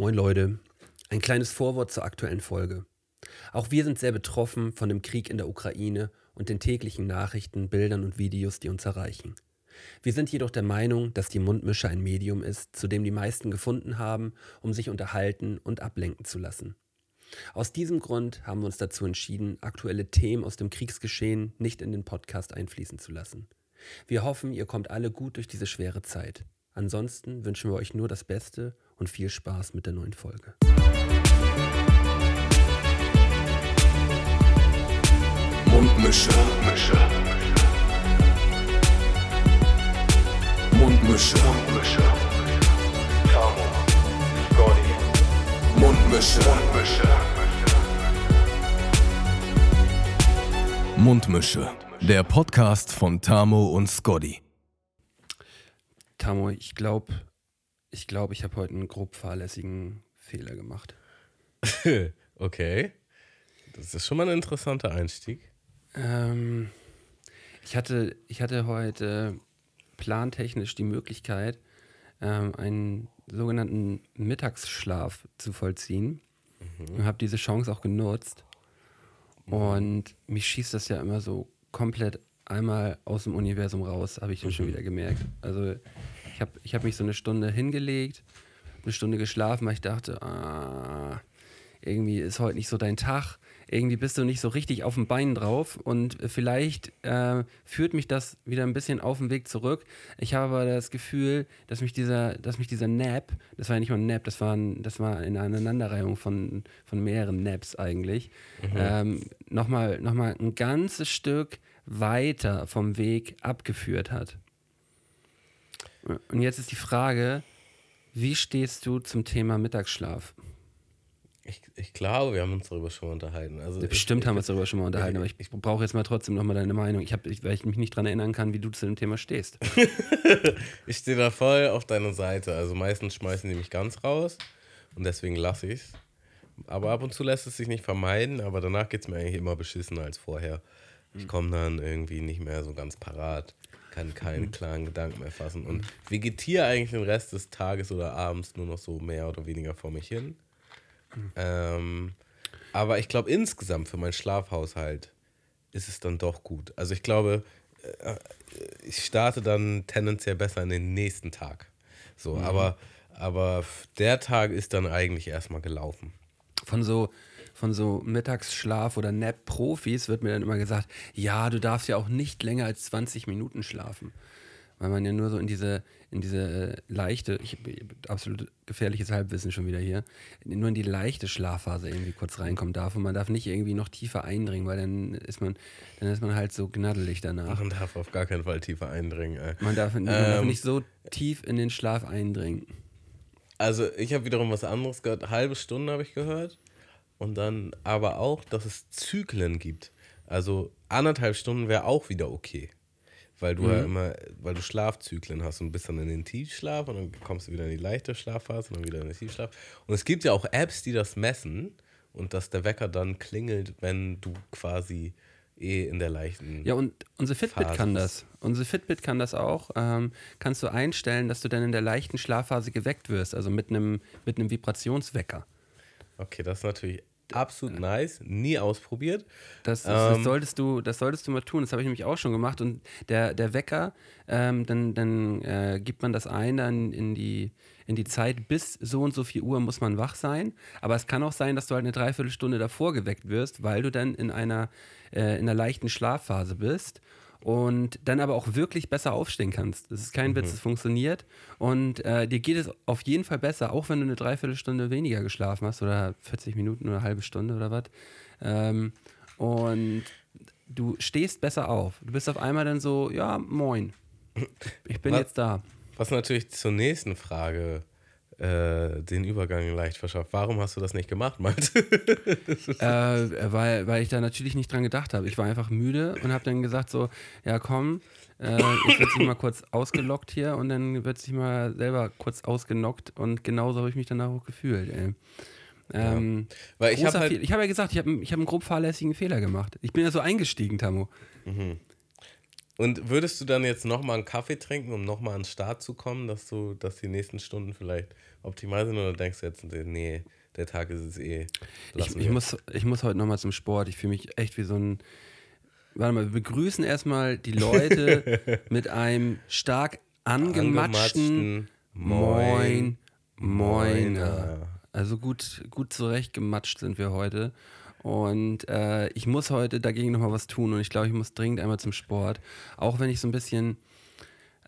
Moin Leute, ein kleines Vorwort zur aktuellen Folge. Auch wir sind sehr betroffen von dem Krieg in der Ukraine und den täglichen Nachrichten, Bildern und Videos, die uns erreichen. Wir sind jedoch der Meinung, dass die Mundmische ein Medium ist, zu dem die meisten gefunden haben, um sich unterhalten und ablenken zu lassen. Aus diesem Grund haben wir uns dazu entschieden, aktuelle Themen aus dem Kriegsgeschehen nicht in den Podcast einfließen zu lassen. Wir hoffen, ihr kommt alle gut durch diese schwere Zeit. Ansonsten wünschen wir euch nur das Beste und viel Spaß mit der neuen Folge. Mundmische. Mundmische. Mundmische. Mundmische. Tamo. Scotty. Mundmische. Mundmische. Mundmische. Der Podcast von Tamo und Scotty. Tamo, ich glaube, ich glaube, ich habe heute einen grob fahrlässigen Fehler gemacht. okay. Das ist schon mal ein interessanter Einstieg. Ähm, ich, hatte, ich hatte heute plantechnisch die Möglichkeit, ähm, einen sogenannten Mittagsschlaf zu vollziehen. Mhm. Und habe diese Chance auch genutzt. Mhm. Und mich schießt das ja immer so komplett einmal aus dem Universum raus, habe ich dann mhm. schon wieder gemerkt. Also ich habe ich hab mich so eine Stunde hingelegt, eine Stunde geschlafen, weil ich dachte, ah, irgendwie ist heute nicht so dein Tag, irgendwie bist du nicht so richtig auf dem Bein drauf und vielleicht äh, führt mich das wieder ein bisschen auf den Weg zurück. Ich habe aber das Gefühl, dass mich dieser, dass mich dieser Nap, das war ja nicht mal ein Nap, das war, ein, das war eine Aneinanderreihung von, von mehreren Naps eigentlich, mhm. ähm, nochmal noch mal ein ganzes Stück weiter vom Weg abgeführt hat. Und jetzt ist die Frage, wie stehst du zum Thema Mittagsschlaf? Ich, ich glaube, wir haben uns darüber schon mal unterhalten. Also Bestimmt ich, haben wir uns darüber schon mal unterhalten, aber ich, ich brauche jetzt mal trotzdem nochmal deine Meinung. Ich hab, weil ich mich nicht daran erinnern kann, wie du zu dem Thema stehst. ich stehe da voll auf deiner Seite. Also meistens schmeißen die mich ganz raus und deswegen lasse ich es. Aber ab und zu lässt es sich nicht vermeiden, aber danach geht es mir eigentlich immer beschissener als vorher. Ich komme dann irgendwie nicht mehr so ganz parat kann keinen mhm. klaren Gedanken mehr fassen und vegetiere eigentlich den Rest des Tages oder abends nur noch so mehr oder weniger vor mich hin. Mhm. Ähm, aber ich glaube, insgesamt für meinen Schlafhaushalt ist es dann doch gut. Also ich glaube, äh, ich starte dann tendenziell besser in den nächsten Tag. So, mhm. aber, aber der Tag ist dann eigentlich erstmal gelaufen. Von so von so Mittagsschlaf- oder Nap-Profis wird mir dann immer gesagt, ja, du darfst ja auch nicht länger als 20 Minuten schlafen. Weil man ja nur so in diese, in diese äh, leichte, ich, absolut gefährliches Halbwissen schon wieder hier, nur in die leichte Schlafphase irgendwie kurz reinkommen darf. Und man darf nicht irgendwie noch tiefer eindringen, weil dann ist man, dann ist man halt so gnaddelig danach. Man darf auf gar keinen Fall tiefer eindringen. Ey. Man, darf, man ähm, darf nicht so tief in den Schlaf eindringen. Also ich habe wiederum was anderes gehört. Halbe Stunde habe ich gehört. Und dann aber auch, dass es Zyklen gibt. Also anderthalb Stunden wäre auch wieder okay. Weil du mhm. ja immer, weil du Schlafzyklen hast und bist dann in den Tiefschlaf und dann kommst du wieder in die leichte Schlafphase und dann wieder in den Tiefschlaf. Und es gibt ja auch Apps, die das messen und dass der Wecker dann klingelt, wenn du quasi eh in der leichten. Ja, und unsere Fitbit Phase kann das. Unsere Fitbit kann das auch. Ähm, kannst du einstellen, dass du dann in der leichten Schlafphase geweckt wirst, also mit einem mit einem Vibrationswecker. Okay, das ist natürlich absolut nice, nie ausprobiert. Das, das, ähm, solltest du, das solltest du mal tun. Das habe ich nämlich auch schon gemacht. Und der, der Wecker, ähm, dann, dann äh, gibt man das ein dann in die, in die Zeit, bis so und so viel Uhr muss man wach sein. Aber es kann auch sein, dass du halt eine Dreiviertelstunde davor geweckt wirst, weil du dann in einer, äh, in einer leichten Schlafphase bist und dann aber auch wirklich besser aufstehen kannst. Das ist kein mhm. Witz, es funktioniert und äh, dir geht es auf jeden Fall besser, auch wenn du eine Dreiviertelstunde weniger geschlafen hast oder 40 Minuten oder eine halbe Stunde oder was. Ähm, und du stehst besser auf. Du bist auf einmal dann so, ja, moin, ich bin was, jetzt da. Was natürlich zur nächsten Frage äh, den Übergang leicht verschafft. Warum hast du das nicht gemacht, Malte? äh, weil, weil ich da natürlich nicht dran gedacht habe. Ich war einfach müde und habe dann gesagt so, ja komm, äh, jetzt wird sich mal kurz ausgelockt hier und dann wird sich mal selber kurz ausgenockt und genauso habe ich mich danach auch gefühlt, ey. Ähm, ja. Weil ich habe halt ich habe ja gesagt, ich habe ich hab einen grob fahrlässigen Fehler gemacht. Ich bin ja so eingestiegen, Tamo. Mhm. Und würdest du dann jetzt nochmal einen Kaffee trinken, um nochmal an den Start zu kommen, dass du, dass die nächsten Stunden vielleicht optimal sind oder denkst du jetzt, nee, der Tag ist es eh. Ich, ich, muss, ich muss heute nochmal zum Sport. Ich fühle mich echt wie so ein. Warte mal, wir begrüßen erstmal die Leute mit einem stark angematschten, Moin, Moiner. Also gut, gut zurechtgematscht sind wir heute. Und äh, ich muss heute dagegen nochmal was tun und ich glaube, ich muss dringend einmal zum Sport. Auch wenn ich so ein bisschen,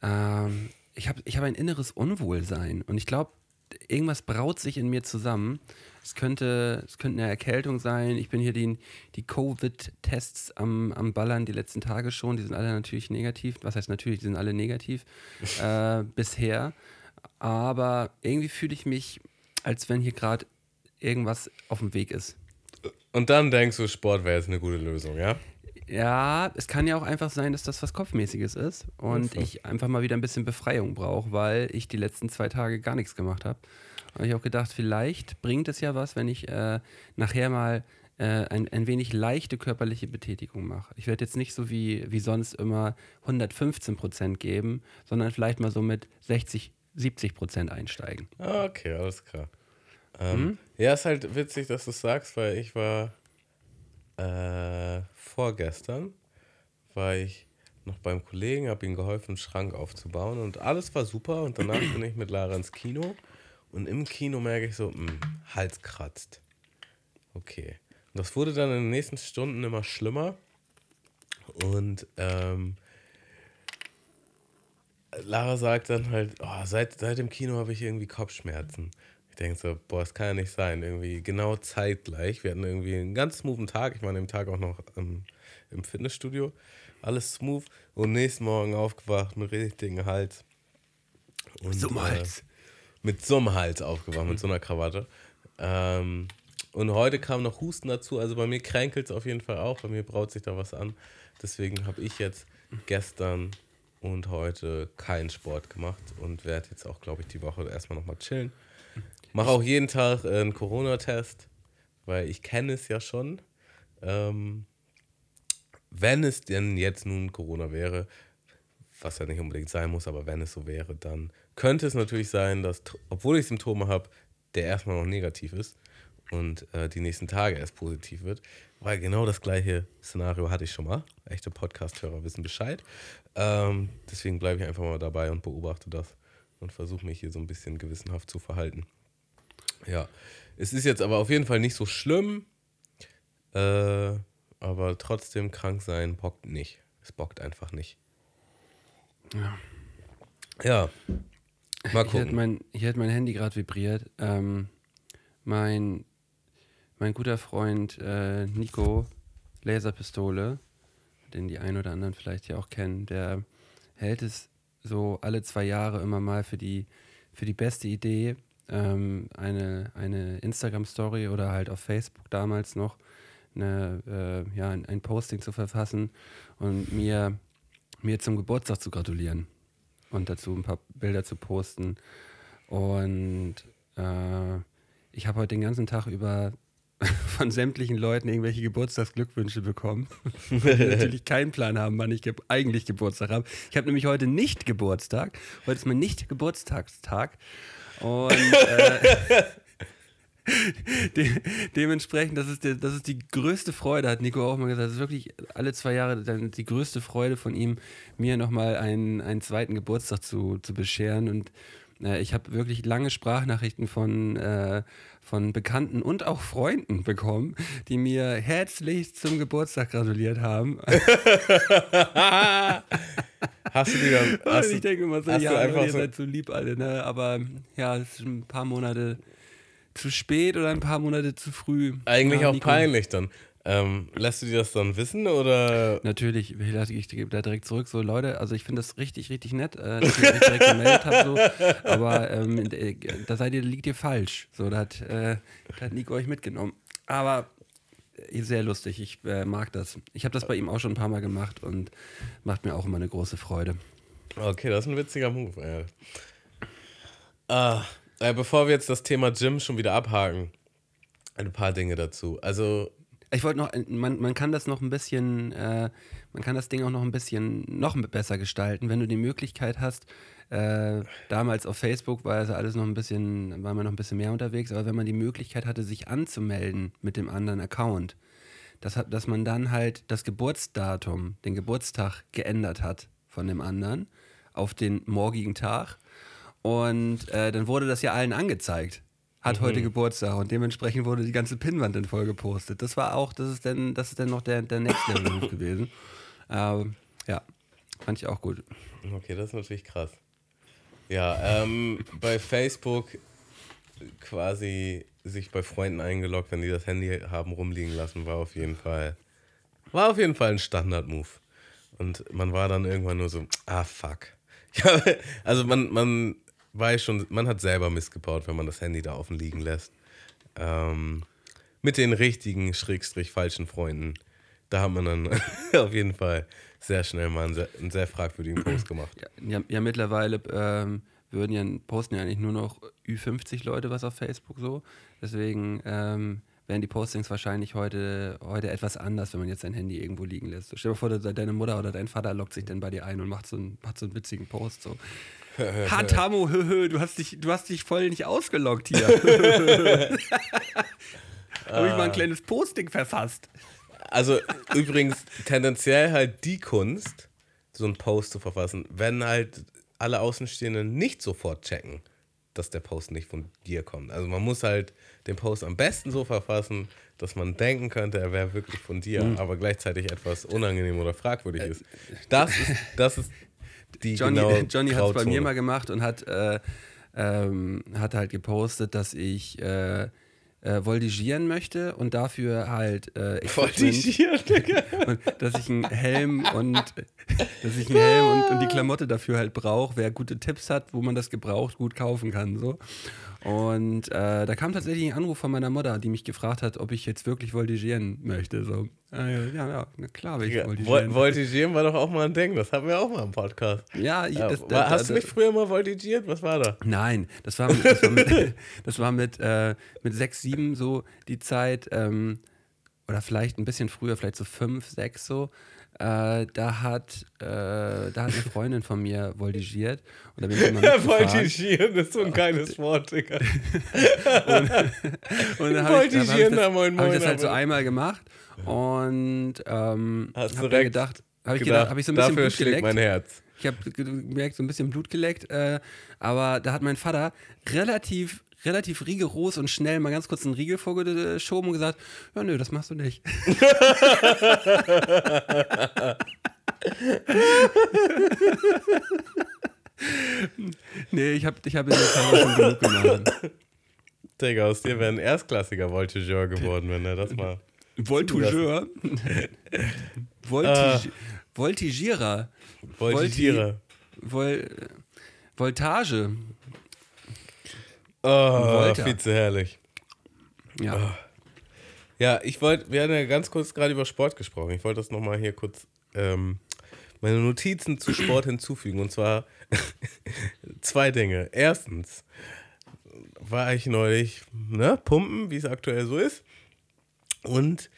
ähm, ich habe ich hab ein inneres Unwohlsein und ich glaube, irgendwas braut sich in mir zusammen. Es könnte, es könnte eine Erkältung sein. Ich bin hier die, die Covid-Tests am, am Ballern die letzten Tage schon. Die sind alle natürlich negativ. Was heißt natürlich? Die sind alle negativ äh, bisher. Aber irgendwie fühle ich mich, als wenn hier gerade irgendwas auf dem Weg ist. Und dann denkst du, Sport wäre jetzt eine gute Lösung, ja? Ja, es kann ja auch einfach sein, dass das was Kopfmäßiges ist und ich einfach mal wieder ein bisschen Befreiung brauche, weil ich die letzten zwei Tage gar nichts gemacht habe. Und ich auch gedacht, vielleicht bringt es ja was, wenn ich äh, nachher mal äh, ein, ein wenig leichte körperliche Betätigung mache. Ich werde jetzt nicht so wie, wie sonst immer 115 Prozent geben, sondern vielleicht mal so mit 60, 70 Prozent einsteigen. Okay, alles klar. Ähm, hm? Ja, ist halt witzig, dass du es sagst, weil ich war äh, vorgestern, war ich noch beim Kollegen, habe ihm geholfen, einen Schrank aufzubauen und alles war super und danach bin ich mit Lara ins Kino und im Kino merke ich so, mh, hm, Hals kratzt. Okay. Und das wurde dann in den nächsten Stunden immer schlimmer und ähm, Lara sagt dann halt, oh, seit, seit dem Kino habe ich irgendwie Kopfschmerzen. Ich denke so, boah, das kann ja nicht sein. Irgendwie genau zeitgleich. Wir hatten irgendwie einen ganz smoothen Tag. Ich war an dem Tag auch noch im, im Fitnessstudio. Alles smooth. Und nächsten Morgen aufgewacht mit richtigen Hals. Und, so einem Hals. Äh, mit so einem Hals aufgewacht, mit so einer Krawatte. Ähm, und heute kam noch Husten dazu. Also bei mir kränkelt es auf jeden Fall auch. Bei mir braut sich da was an. Deswegen habe ich jetzt gestern und heute keinen Sport gemacht und werde jetzt auch, glaube ich, die Woche erstmal nochmal chillen. Mache auch jeden Tag einen Corona-Test, weil ich kenne es ja schon. Ähm, wenn es denn jetzt nun Corona wäre, was ja nicht unbedingt sein muss, aber wenn es so wäre, dann könnte es natürlich sein, dass, obwohl ich Symptome habe, der erstmal noch negativ ist und äh, die nächsten Tage erst positiv wird. Weil genau das gleiche Szenario hatte ich schon mal. Echte Podcast-Hörer wissen Bescheid. Ähm, deswegen bleibe ich einfach mal dabei und beobachte das und versuche mich hier so ein bisschen gewissenhaft zu verhalten. Ja, es ist jetzt aber auf jeden Fall nicht so schlimm, äh, aber trotzdem krank sein bockt nicht. Es bockt einfach nicht. Ja. Ja. Mal gucken. Hier hat mein, hier hat mein Handy gerade vibriert. Ähm, mein, mein guter Freund äh, Nico Laserpistole, den die einen oder anderen vielleicht ja auch kennen, der hält es so alle zwei Jahre immer mal für die, für die beste Idee, ähm, eine, eine Instagram-Story oder halt auf Facebook damals noch eine, äh, ja, ein, ein, Posting zu verfassen und mir, mir zum Geburtstag zu gratulieren und dazu ein paar Bilder zu posten. Und äh, ich habe heute den ganzen Tag über von sämtlichen Leuten irgendwelche Geburtstagsglückwünsche bekommen. natürlich keinen Plan haben, wann ich ge eigentlich Geburtstag habe. Ich habe nämlich heute nicht Geburtstag. Heute ist mein Nicht-Geburtstagstag. Und äh, de dementsprechend, das ist, der, das ist die größte Freude, hat Nico auch mal gesagt. Das ist wirklich alle zwei Jahre dann die größte Freude von ihm, mir nochmal einen, einen zweiten Geburtstag zu, zu bescheren. Und ich habe wirklich lange Sprachnachrichten von, äh, von Bekannten und auch Freunden bekommen, die mir herzlich zum Geburtstag gratuliert haben. Hast du die dann. Hast ich denke immer so, ja, ihr so seid so lieb alle, ne? Aber ja, es ist ein paar Monate zu spät oder ein paar Monate zu früh. Eigentlich ja, auch Nico. peinlich dann. Ähm, lässt du dir das dann wissen oder? Natürlich, ich gebe da direkt zurück. So, Leute, also ich finde das richtig, richtig nett, äh, dass ihr euch direkt gemeldet habt. So, aber ähm, äh, da seid ihr, liegt ihr falsch. So, da hat, äh, da hat Nico euch mitgenommen. Aber äh, sehr lustig, ich äh, mag das. Ich habe das bei ihm auch schon ein paar Mal gemacht und macht mir auch immer eine große Freude. Okay, das ist ein witziger Move, ey. Ah, äh, bevor wir jetzt das Thema Gym schon wieder abhaken, ein paar Dinge dazu. Also Ich wollte noch, man, man kann das noch ein bisschen, äh, man kann das Ding auch noch ein bisschen noch besser gestalten, wenn du die Möglichkeit hast. Äh, damals auf Facebook war also alles noch ein bisschen, war man noch ein bisschen mehr unterwegs, aber wenn man die Möglichkeit hatte, sich anzumelden mit dem anderen Account, dass, dass man dann halt das Geburtsdatum, den Geburtstag geändert hat von dem anderen auf den morgigen Tag. Und äh, dann wurde das ja allen angezeigt. Hat heute Geburtstag und dementsprechend wurde die ganze Pinnwand dann voll gepostet. Das war auch, das ist dann, das ist dann noch der, der Next Level Move gewesen. Ähm, ja, fand ich auch gut. Okay, das ist natürlich krass. Ja, ähm, bei Facebook quasi sich bei Freunden eingeloggt, wenn die das Handy haben rumliegen lassen, war auf jeden Fall, war auf jeden Fall ein Standard-Move. Und man war dann irgendwann nur so, ah fuck. Ja, also man, man weiß schon, man hat selber missgebaut, wenn man das Handy da offen liegen lässt. Ähm, mit den richtigen, schrägstrich falschen Freunden, da hat man dann auf jeden Fall sehr schnell mal einen sehr, einen sehr fragwürdigen Post gemacht. Ja, ja, mittlerweile ähm, würden ja, posten ja eigentlich nur noch Ü50 Leute was auf Facebook so. Deswegen ähm, wären die Postings wahrscheinlich heute, heute etwas anders, wenn man jetzt sein Handy irgendwo liegen lässt. So, stell dir vor, de- deine Mutter oder dein Vater lockt sich dann bei dir ein und macht so einen, macht so einen witzigen Post. So. ha, Tamo, hö, hö, du hast, dich, du hast dich voll nicht ausgeloggt hier. Habe ich mal ein kleines Posting verfasst. Also übrigens tendenziell halt die Kunst, so einen Post zu verfassen, wenn halt alle Außenstehenden nicht sofort checken, dass der Post nicht von dir kommt. Also man muss halt den Post am besten so verfassen, dass man denken könnte, er wäre wirklich von dir, Mhm. aber gleichzeitig etwas unangenehm oder fragwürdig ist. Das ist, das ist die Johnny, genaue Johnny hat es bei mir mal gemacht und hat, äh, ähm, hat halt gepostet, dass ich äh, äh, voltigieren möchte und dafür halt äh, Voltigieren, und dass ich einen Helm und dass ich einen Helm und, und die Klamotte dafür halt brauche, wer gute Tipps hat, wo man das gebraucht gut kaufen kann. So. Und äh, da kam tatsächlich ein Anruf von meiner Mutter, die mich gefragt hat, ob ich jetzt wirklich voltigieren möchte. So. Äh, ja, ja, klar will ich Ja, voltigieren. Vol- Voltigieren war doch auch mal ein Ding, das hatten wir auch mal im Podcast. ja, ich, das, war, da- hast du da- nicht früher mal voltigiert? Was war da? Nein, das war mit, das war mit, das war mit, äh, mit sechs, sieben so die Zeit, ähm, oder vielleicht ein bisschen früher, vielleicht so fünf, sechs so. Äh, da hat, äh, da hat eine Freundin von mir voltigiert und da bin ich immer. Voltigieren ist so ein geiles Wort, Digga. Und dann habe ich, hab ich, das, na, moin, hab ich moin, das halt so einmal gemacht und ähm, habe gedacht, habe ich gedacht, habe ich so ein bisschen Blut geleckt. mein Herz. Ich habe gemerkt, so ein bisschen Blut geleckt, äh, aber da hat mein Vater relativ, relativ rigoros und schnell mal ganz kurz einen Riegel vorgeschoben und gesagt, ja nö, das machst du nicht. nee, ich habe ich hab in der Zeit schon genug gemacht. Digga, aus dir wäre ein erstklassiger Voltigeur geworden, wenn er das mal. Voltigeur. Voltig Voltigierer. Voltigierer. Vol Voltage. Oh, viel zu herrlich. Ja. Ja, ich wollte, wir hatten ja ganz kurz gerade über Sport gesprochen. Ich wollte das nochmal hier kurz ähm, meine Notizen zu Sport hinzufügen. Und zwar zwei Dinge. Erstens war ich neulich, ne, pumpen, wie es aktuell so ist. Und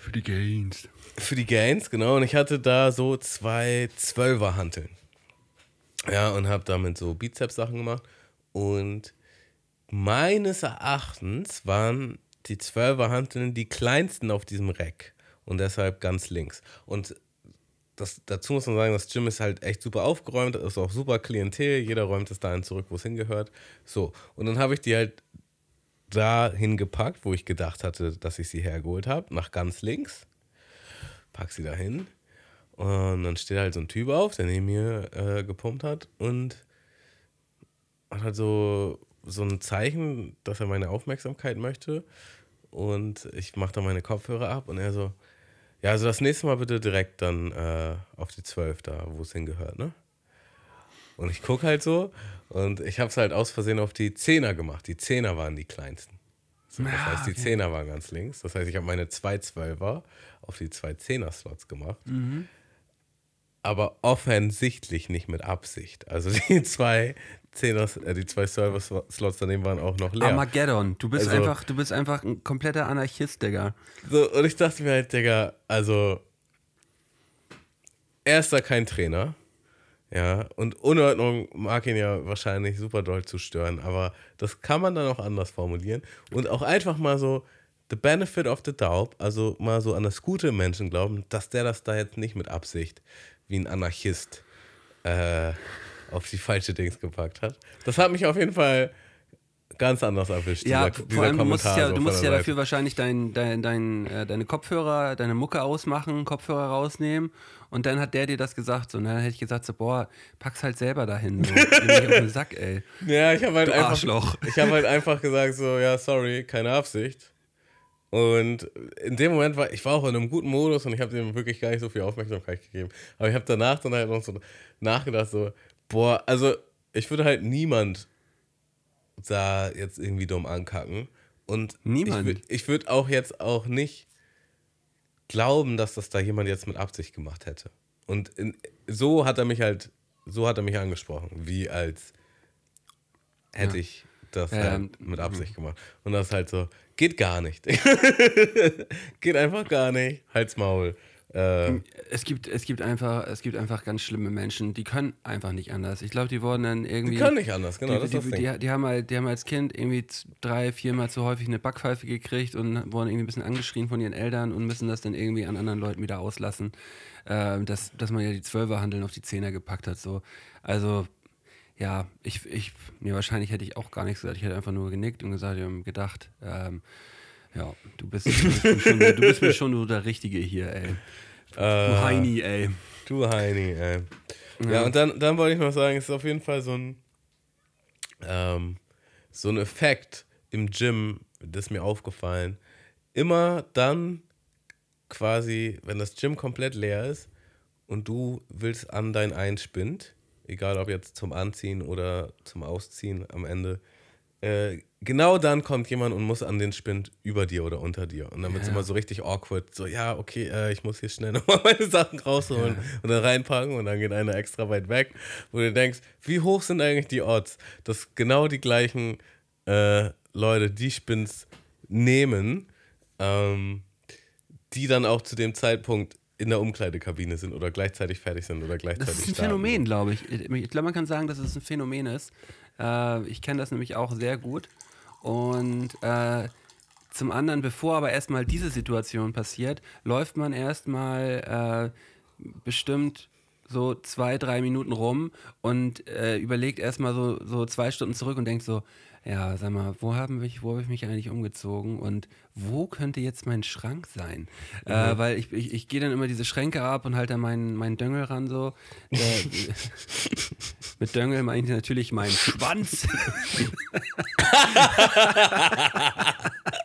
Für die Gains. für die Gains, genau. Und ich hatte da so zwei Zwölferhanteln. Ja, und habe damit so Bizeps-Sachen gemacht. Und meines Erachtens waren die Zwölferhanteln die kleinsten auf diesem Rack. Und deshalb ganz links. Und das, dazu muss man sagen, das Gym ist halt echt super aufgeräumt, ist auch super Klientel, jeder räumt es dahin zurück, wo es hingehört. So, und dann habe ich die halt da hingepackt, wo ich gedacht hatte, dass ich sie hergeholt habe, nach ganz links. Pack sie da hin. Und dann steht halt so ein Typ auf, der neben mir äh, gepumpt hat und hat halt so, so ein Zeichen, dass er meine Aufmerksamkeit möchte. Und ich mache dann meine Kopfhörer ab und er so, ja, also das nächste Mal bitte direkt dann äh, auf die 12 da, wo es hingehört, ne? Und ich gucke halt so und ich habe es halt aus Versehen auf die Zehner gemacht. Die Zehner waren die kleinsten. So, das Ah, heißt, die okay. Zehner waren ganz links. Das heißt, ich habe meine zwei Zwölfer auf die zwei Zehner-Slots gemacht. Aber offensichtlich nicht mit Absicht. Also die zwei Zehner, äh, die zwei Server-Slots daneben waren auch noch leer. Armageddon. Du bist, Also- einfach, du bist einfach ein kompletter Anarchist, Digga. So, und ich dachte mir halt, Digga, also er ist da kein Trainer. Ja, und Unordnung mag ihn ja wahrscheinlich super doll zu stören, aber das kann man dann auch anders formulieren. Und auch einfach mal so the benefit of the doubt, also mal so an das Gute Menschen glauben, dass der das da jetzt nicht mit Absicht wie ein Anarchist äh, auf die falsche Dings gepackt hat. Das hat mich auf jeden Fall ganz anders erwischt. Ja, dieser, vor allem, du musst ja, so du musst ja Seite. dafür wahrscheinlich dein, dein, dein, äh, deine Kopfhörer, deine Mucke ausmachen, Kopfhörer rausnehmen und dann hat der dir das gesagt. So, und dann hätte ich gesagt, so, boah, pack's halt selber dahin. So. Den Sack, ey. Ja, ich habe halt einfach, ich habe halt einfach gesagt so, ja, sorry, keine Absicht. Und in dem Moment war ich war auch in einem guten Modus und ich habe dem wirklich gar nicht so viel Aufmerksamkeit gegeben. Aber ich habe danach dann halt noch so nachgedacht so, boah, also ich würde halt niemand da jetzt irgendwie dumm ankacken und Niemand? ich, ich würde auch jetzt auch nicht glauben, dass das da jemand jetzt mit Absicht gemacht hätte. Und in, so hat er mich halt, so hat er mich angesprochen, wie als hätte Ja. ich das Ja, halt mit Absicht gemacht. Und das ist halt so, geht gar nicht. geht einfach gar nicht. Halt's Maul. Äh, Es gibt, es, gibt einfach, es gibt einfach ganz schlimme Menschen, die können einfach nicht anders. Ich glaube, die wurden dann irgendwie. die können nicht anders, genau. die, die, die, die, haben halt, die haben als Kind irgendwie drei, viermal zu häufig eine Backpfeife gekriegt und wurden irgendwie ein bisschen angeschrien von ihren Eltern und müssen das dann irgendwie an anderen Leuten wieder auslassen, äh, dass, dass man ja die Zwölferhandeln auf die Zehner gepackt hat. So. Also, ja, ich, ich, nee, wahrscheinlich hätte ich auch gar nichts gesagt. Ich hätte einfach nur genickt und gesagt, ja, gedacht, ähm, ja, du bist, du, bist mir schon, du bist mir schon so der Richtige hier, ey. Du Äh, Heini, ey. Du Heini, ey. Ja, und dann, dann wollte ich noch sagen, es ist auf jeden Fall so ein, ähm, so ein Effekt im Gym, das ist mir aufgefallen. Immer dann quasi, wenn das Gym komplett leer ist und du willst an dein Einspind, egal ob jetzt zum Anziehen oder zum Ausziehen am Ende, äh, genau dann kommt jemand und muss an den Spind über dir oder unter dir. Und dann wird es Ja. immer so richtig awkward. So, ja, okay, äh, ich muss hier schnell nochmal meine Sachen rausholen und dann reinpacken und dann geht einer extra weit weg, wo du denkst, wie hoch sind eigentlich die Odds, dass genau die gleichen äh, Leute die Spins nehmen, ähm, die dann auch zu dem Zeitpunkt in der Umkleidekabine sind oder gleichzeitig fertig sind oder gleichzeitig Das ist ein starten. Phänomen, glaube ich. Ich glaube, man kann sagen, dass es ein Phänomen ist. Äh, ich kenne das nämlich auch sehr gut. Und äh, zum anderen, bevor aber erstmal diese Situation passiert, läuft man erstmal äh, bestimmt so zwei, drei Minuten rum und äh, überlegt erstmal so, so zwei Stunden zurück und denkt so, ja, sag mal, wo habe ich, wo hab ich mich eigentlich umgezogen und wo könnte jetzt mein Schrank sein? Äh, weil ich, ich, ich gehe dann immer diese Schränke ab und halte da meinen, meinen Döngel ran so. Der, mit Döngel meine ich natürlich meinen Schwanz.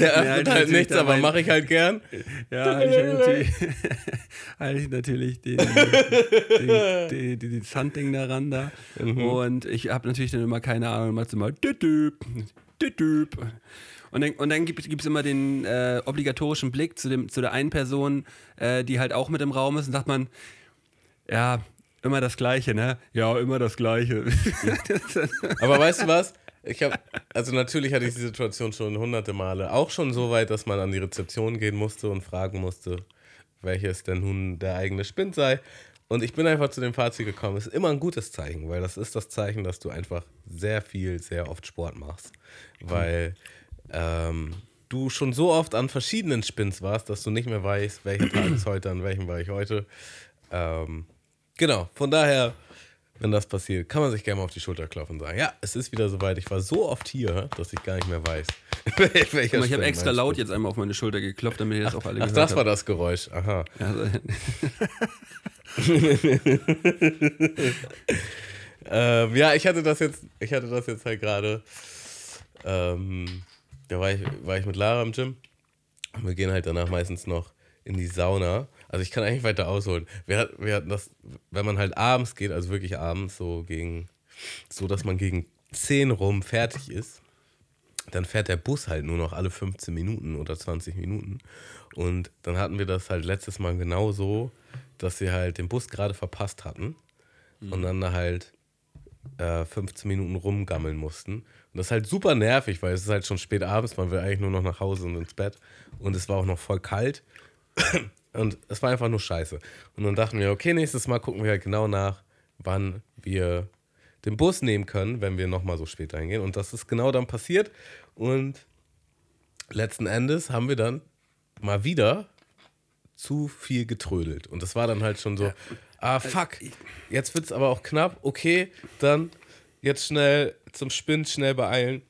Der öffnet halt natürlich nichts, aber mache ich halt gern. Ja, halte ich halt natürlich, den, den, den, den, Sandding daran da. Und ich habe natürlich dann immer keine Ahnung, machst immer düdüb, düdüb. Und dann, und dann gibt es immer den äh, obligatorischen Blick zu, dem, zu der einen Person, äh, die halt auch mit im Raum ist und sagt man, ja, immer das Gleiche, ne? Ja, immer das Gleiche. Aber weißt du was? Ich habe, also natürlich hatte ich die Situation schon hunderte Male. Auch schon so weit, dass man an die Rezeption gehen musste und fragen musste, welches denn nun der eigene Spind sei. Und ich bin einfach zu dem Fazit gekommen, es ist immer ein gutes Zeichen, weil das ist das Zeichen, dass du einfach sehr viel, sehr oft Sport machst. Weil ähm, du schon so oft an verschiedenen Spins warst, dass du nicht mehr weißt, welcher Tag ist heute, an welchem war ich heute. Ähm, genau, von daher, wenn das passiert, kann man sich gerne mal auf die Schulter klopfen und sagen, ja, es ist wieder soweit. Ich war so oft hier, dass ich gar nicht mehr weiß. ich habe extra laut jetzt einmal auf meine Schulter geklopft, damit ihr das auch alle Ach, gehört das war das Geräusch. Aha. Ähm, ja, ich hatte das jetzt, ich hatte das jetzt halt gerade. Ähm, da war ich, war ich mit Lara im Gym. Und wir gehen halt danach meistens noch in die Sauna. Also ich kann eigentlich weiter ausholen. Wir, wir hatten das, wenn man halt abends geht, also wirklich abends, so gegen, so dass man gegen 10 rum fertig ist, dann fährt der Bus halt nur noch alle 15 Minuten oder 20 Minuten. Und dann hatten wir das halt letztes Mal genau so, dass wir halt den Bus gerade verpasst hatten und dann da halt äh, 15 Minuten rumgammeln mussten. Und das ist halt super nervig, weil es ist halt schon spät abends, man will eigentlich nur noch nach Hause und ins Bett. Und es war auch noch voll kalt. Und es war einfach nur scheiße. Und dann dachten wir, okay, nächstes Mal gucken wir halt genau nach, wann wir den Bus nehmen können, wenn wir nochmal so spät reingehen. Und das ist genau dann passiert. Und letzten Endes haben wir dann mal wieder zu viel getrödelt. Und das war dann halt schon so, ah fuck, jetzt wird es aber auch knapp. Okay, dann jetzt schnell zum Spind, schnell beeilen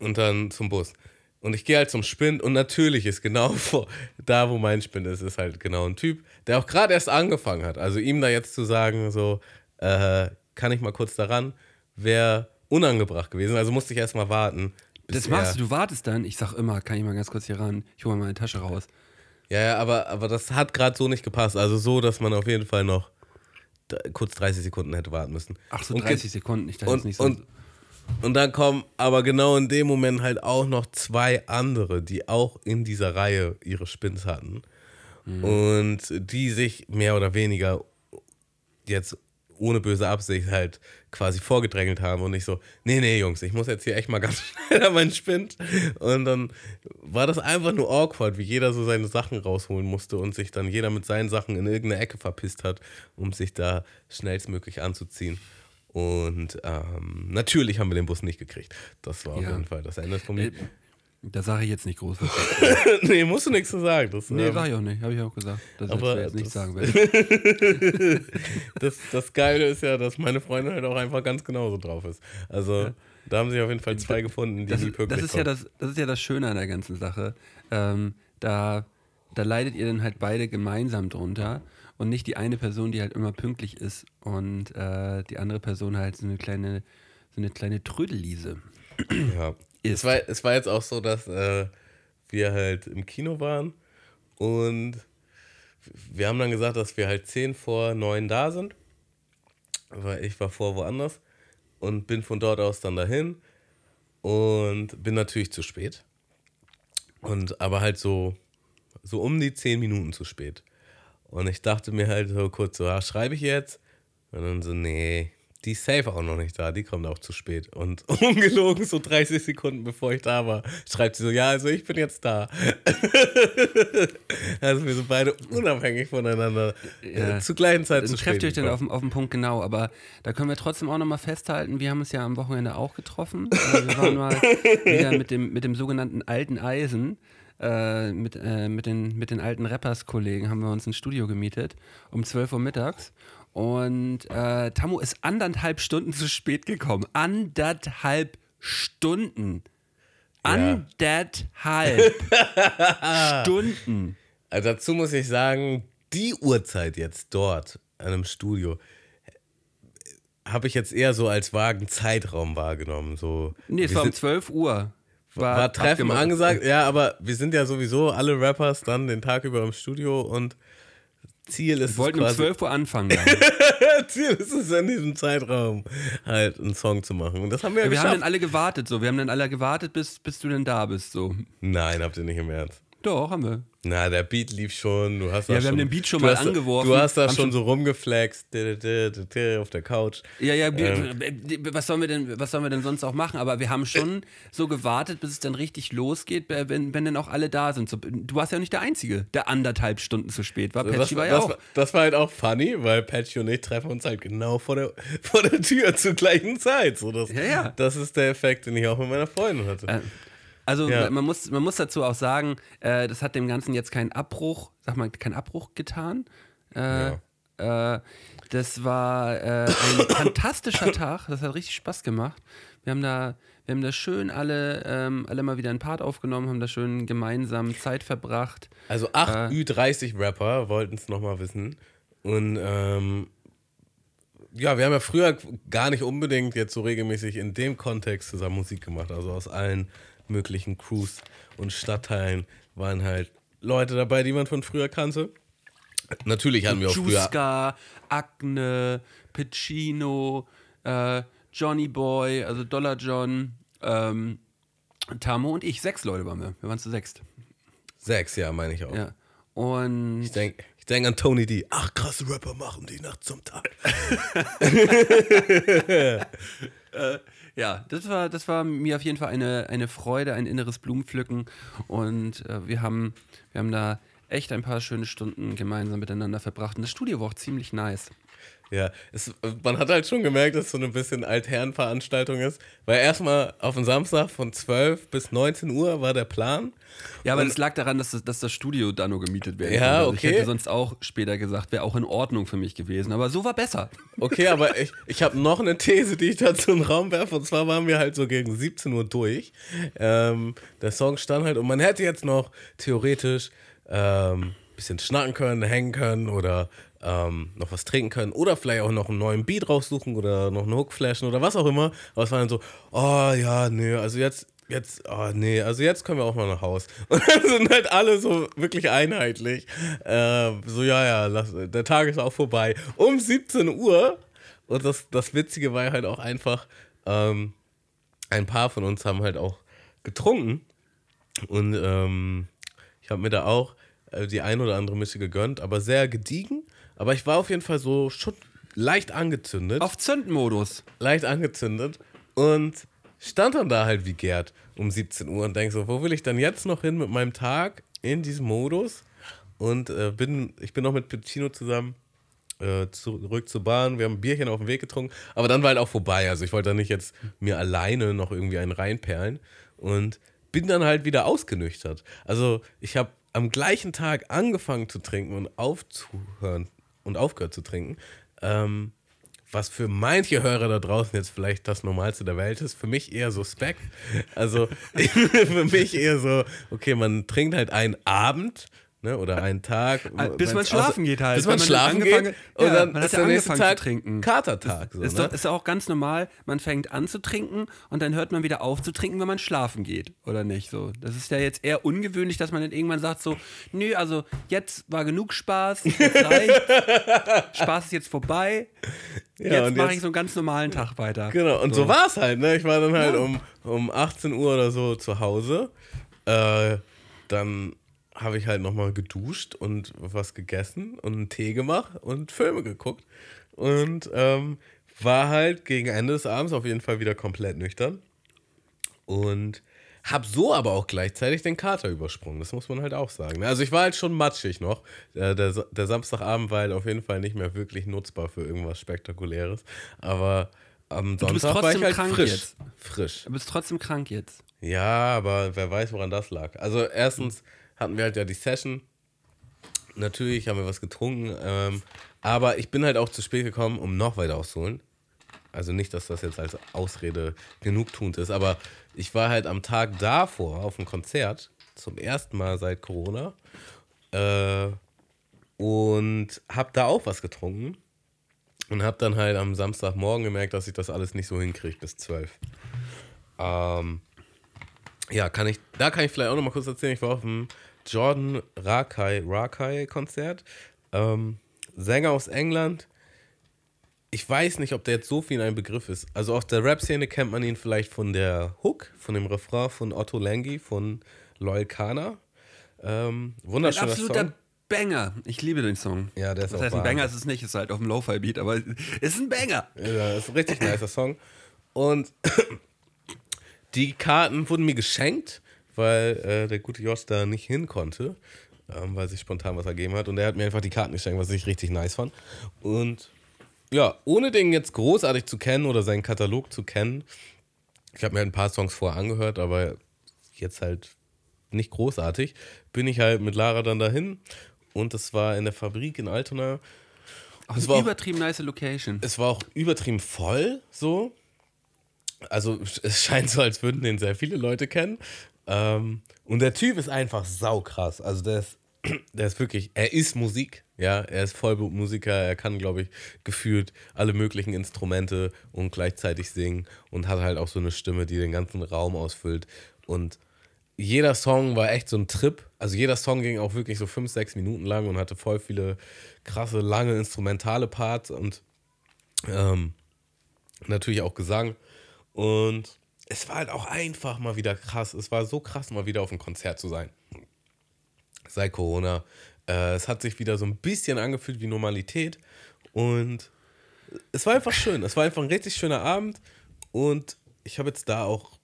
und dann zum Bus. Und ich gehe halt zum Spind und natürlich ist genau vor, da, wo mein Spind ist, ist halt genau ein Typ, der auch gerade erst angefangen hat. Also ihm da jetzt zu sagen, so, äh, kann ich mal kurz daran, wäre unangebracht gewesen. Also musste ich erstmal warten. bis Das machst du, du wartest dann. Ich sag immer, kann ich mal ganz kurz hier ran? Ich hole mal meine Tasche raus. Ja, ja, aber, aber das hat gerade so nicht gepasst. Also so, dass man auf jeden Fall noch kurz 30 Sekunden hätte warten müssen. Ach so, Und ge- 30 Sekunden. Ich dachte und, nicht so. und, und dann kommen aber genau in dem Moment halt auch noch zwei andere, die auch in dieser Reihe ihre Spins hatten. Mhm. Und die sich mehr oder weniger jetzt ohne böse Absicht halt quasi vorgedrängelt haben und ich so, nee, nee, Jungs, ich muss jetzt hier echt mal ganz schnell an meinen Spind. Und dann war das einfach nur awkward, wie jeder so seine Sachen rausholen musste und sich dann jeder mit seinen Sachen in irgendeine Ecke verpisst hat, um sich da schnellstmöglich anzuziehen. Und ähm, natürlich haben wir den Bus nicht gekriegt. Das war auf Ja. jeden Fall das Ende von Äh, mir. Da sage ich jetzt nicht groß was. nee, musst du nichts zu sagen. Das, Nee, ähm, sag ich auch nicht. Habe ich auch gesagt. Das Aber aber jetzt nicht sagen will. das, das Geile ist ja, dass meine Freundin halt auch einfach ganz genauso drauf ist. Also da haben sich auf jeden Fall zwei gefunden, die Das, pünktlich das, ist ja das, das ist ja das Schöne an der ganzen Sache. Ähm, da, da leidet ihr dann halt beide gemeinsam drunter und nicht die eine Person, die halt immer pünktlich ist und äh, die andere Person halt so eine kleine, so eine kleine Trödelliese. Ja. ist. Es, war, es war jetzt auch so, dass äh, wir halt im Kino waren und wir haben dann gesagt, dass wir halt 10 vor 9 da sind, weil ich war vor woanders und bin von dort aus dann dahin und bin natürlich zu spät. Und aber halt so, so um die 10 Minuten zu spät. Und ich dachte mir halt so kurz so, ah, schreibe ich jetzt? Und dann so, nee, die ist safe auch noch nicht da, die kommt auch zu spät. Und ungelogen, so 30 Sekunden bevor ich da war, schreibt sie so, ja, also ich bin jetzt da. also wir sind beide unabhängig voneinander Ja. äh, zur gleichen Zeit Dann zu spät. euch dann auf, den- auf den Punkt genau, aber da können wir trotzdem auch nochmal festhalten, wir haben uns ja am Wochenende auch getroffen. Äh, wir waren mal wieder mit dem, mit dem sogenannten alten Eisen, äh, mit, äh, mit, den, mit den alten Rappers-Kollegen haben wir uns ein Studio gemietet um 12 Uhr mittags. Und äh, Tammo ist anderthalb Stunden zu spät gekommen. Anderthalb Stunden. Anderthalb Stunden. Also dazu muss ich sagen, die Uhrzeit jetzt dort an einem Studio habe ich jetzt eher so als vagen Zeitraum wahrgenommen. So, Nee, es war um sind- 12 Uhr. War Treffen abgemacht. angesagt, ja, aber wir sind ja sowieso alle Rappers dann den Tag über im Studio und Ziel ist Wir wollten um es quasi, 12 Uhr anfangen. Ziel ist es in diesem Zeitraum halt einen Song zu machen und das haben wir ja wir haben geschafft. dann alle gewartet, so. Wir haben dann alle gewartet, bis, bis du denn da bist, so. Nein, habt ihr nicht im Ernst. Doch, haben wir. Na, der Beat lief schon. Du hast Ja, wir schon, haben den Beat schon mal hast, angeworfen, Du hast da schon so rumgeflext auf der Couch. Ja, ja, Ähm. äh, was sollen wir denn, was sollen wir denn sonst auch machen? Aber wir haben schon so gewartet, bis es dann richtig losgeht, äh, wenn, wenn dann auch alle da sind. Du warst ja nicht der Einzige, der anderthalb Stunden zu spät war. Das, Patchy war ja das, auch. war- das war halt auch funny, weil Patchy und ich treffen uns halt genau vor der, vor der Tür zur gleichen Zeit. So, das, Ja, ja. das ist der Effekt, den ich auch mit meiner Freundin hatte. Äh, Also Ja. man, muss, man muss dazu auch sagen, äh, das hat dem Ganzen jetzt keinen Abbruch, sag mal, keinen Abbruch getan. Äh, äh, das war äh, ein fantastischer Tag, das hat richtig Spaß gemacht. Wir haben da, wir haben da schön alle, ähm, alle mal wieder einen Part aufgenommen, haben da schön gemeinsam Zeit verbracht. Also acht Ü30-Rapper wollten es nochmal wissen. Und ähm, ja, wir haben ja früher gar nicht unbedingt jetzt so regelmäßig in dem Kontext zusammen Musik gemacht. Also aus allen möglichen Crews und Stadtteilen waren halt Leute dabei, die man von früher kannte. Natürlich hatten wir auch früher. Juska, Agne, Piccino, äh, Johnny Boy, also Dollar John, ähm, Tamo und ich. Sechs Leute waren wir. Wir waren zu sechst. Sechs, ja, meine ich auch. Ja. Und Ich denke, ich denke an Tony D. Ach, krasse Rapper machen die Nacht zum Tag. Ja, das war, das war mir auf jeden Fall eine, eine Freude, ein inneres Blumenpflücken. Und äh, wir, haben, wir haben da echt ein paar schöne Stunden gemeinsam miteinander verbracht. Und das Studio war auch ziemlich nice. Ja, es, man hat halt schon gemerkt, dass es so eine bisschen Altherrenveranstaltung ist. Weil erstmal auf den Samstag von 12 bis 19 Uhr war der Plan. Ja, aber das lag daran, dass das, dass das Studio da nur gemietet werden Ja, konnte. Also okay. Ich hätte sonst auch später gesagt, wäre auch in Ordnung für mich gewesen. Aber so war besser. Okay, aber ich, ich habe noch eine These, die ich dazu in den Raum werfe. Und zwar waren wir halt so gegen 17 Uhr durch. Ähm, der Song stand halt und man hätte jetzt noch theoretisch ähm, bisschen schnacken können, hängen können oder ähm, noch was trinken können oder vielleicht auch noch einen neuen Beat raussuchen oder noch einen Hook flashen oder was auch immer. Aber es war dann so, oh ja, nee, also jetzt, jetzt, oh nee, also jetzt können wir auch mal nach Haus. Und dann sind halt alle so wirklich einheitlich. Äh, so, ja, ja, lass, der Tag ist auch vorbei. Um 17 Uhr. Und das, das Witzige war halt auch einfach, ähm, ein paar von uns haben halt auch getrunken. Und ähm, ich habe mir da auch äh, die ein oder andere Mische gegönnt, aber sehr gediegen. Aber ich war auf jeden Fall so leicht angezündet. Auf Zündmodus. leicht angezündet und stand dann da halt wie Gerd um 17 Uhr und denk so, wo will ich dann jetzt noch hin mit meinem Tag in diesem Modus? Und äh, bin, ich bin noch mit Piccino zusammen äh, zurück zur Bahn. Wir haben ein Bierchen auf dem Weg getrunken, aber dann war halt auch vorbei. Also ich wollte dann nicht jetzt mir alleine noch irgendwie einen reinperlen und bin dann halt wieder ausgenüchtert. Also ich habe am gleichen Tag angefangen zu trinken und aufzuhören und aufgehört zu trinken. Ähm, was für manche Hörer da draußen jetzt vielleicht das Normalste der Welt ist, für mich eher suspekt. Also für mich eher so, okay, man trinkt halt einen Abend ne, oder einen Tag. Äh, bis man schlafen geht halt. Bis man man schlafen geht Ja, und dann man hat ist ja der nächste Tag trinken. Katertag. So, Ist, ne? doch, ist auch ganz normal, man fängt an zu trinken und dann hört man wieder auf zu trinken, wenn man schlafen geht, oder nicht? So, das ist ja jetzt eher ungewöhnlich, dass man dann irgendwann sagt so, nö, also jetzt war genug Spaß, Spaß ist jetzt vorbei, Ja, jetzt mache ich so einen ganz normalen Tag weiter. Genau, und so, war es halt, ne? Ich war dann halt um, um 18 Uhr oder so zu Hause. Äh, dann habe ich halt nochmal geduscht und was gegessen und einen Tee gemacht und Filme geguckt. Und ähm, war halt gegen Ende des Abends auf jeden Fall wieder komplett nüchtern. Und hab so aber auch gleichzeitig den Kater übersprungen. Das muss man halt auch sagen. Also ich war halt schon matschig noch. Äh, Der, der, Samstagabend war halt auf jeden Fall nicht mehr wirklich nutzbar für irgendwas Spektakuläres. Aber am du bist Sonntag war ich halt krank frisch. jetzt. Frisch. Du bist trotzdem krank jetzt. Ja, aber wer weiß, woran das lag. Also erstens hatten wir halt ja die Session. Natürlich haben wir was getrunken. Ähm, aber ich bin halt auch zu spät gekommen, um noch weiter auszuholen. Also nicht, dass das jetzt als Ausrede genugtuend ist, aber ich war halt am Tag davor auf dem Konzert, zum ersten Mal seit Corona. Äh, und hab da auch was getrunken. Und hab dann halt am Samstagmorgen gemerkt, dass ich das alles nicht so hinkriege bis 12. Ähm, ja, kann ich, da kann ich vielleicht auch noch mal kurz erzählen. Ich war auf dem Jordan Rakai, Rakai Konzert. Ähm, Sänger aus England. Ich weiß nicht, ob der jetzt so viel ein Begriff ist. Also aus der Rap-Szene kennt man ihn vielleicht von der Hook, von dem Refrain von Otto Lengi, von Loyal Kana. Ähm, Ein wunderschöner absoluter Song. Banger. Ich liebe den Song. Ja, der ist Das heißt, ein. Banger ist es nicht, ist halt auf dem Lo-Fi-Beat, aber es ist ein Banger. Ja, ist ein richtig nicer Song. Und die Karten wurden mir geschenkt, weil äh, der gute Josh da nicht hin konnte, ähm, weil sich spontan was ergeben hat. Und er hat mir einfach die Karten geschenkt, was ich richtig nice fand. Und ja, ohne den jetzt großartig zu kennen oder seinen Katalog zu kennen, ich habe mir halt ein paar Songs vorher angehört, aber jetzt halt nicht großartig, bin ich halt mit Lara dann dahin. Und das war in der Fabrik in Altona. Auch Das eine war auch- übertrieben nice Location. Es war auch übertrieben voll, so. Also es scheint so, als würden den sehr viele Leute kennen. Ähm, und der Typ ist einfach saukrass. Also der ist, der ist wirklich, er ist Musik. Ja, er ist Vollblutmusiker. Er kann, glaube ich, gefühlt alle möglichen Instrumente und gleichzeitig singen und hat halt auch so eine Stimme, die den ganzen Raum ausfüllt. Und jeder Song war echt so ein Trip. Also jeder Song ging auch wirklich so fünf, sechs Minuten lang und hatte voll viele krasse, lange instrumentale Parts und ähm, natürlich auch Gesang. Und es war halt auch einfach mal wieder krass. Es war so krass, mal wieder auf einem Konzert zu sein. Seit Corona. Äh, es hat sich wieder so ein bisschen angefühlt wie Normalität. Und es war einfach schön. Es war einfach ein richtig schöner Abend. Und ich habe jetzt da auch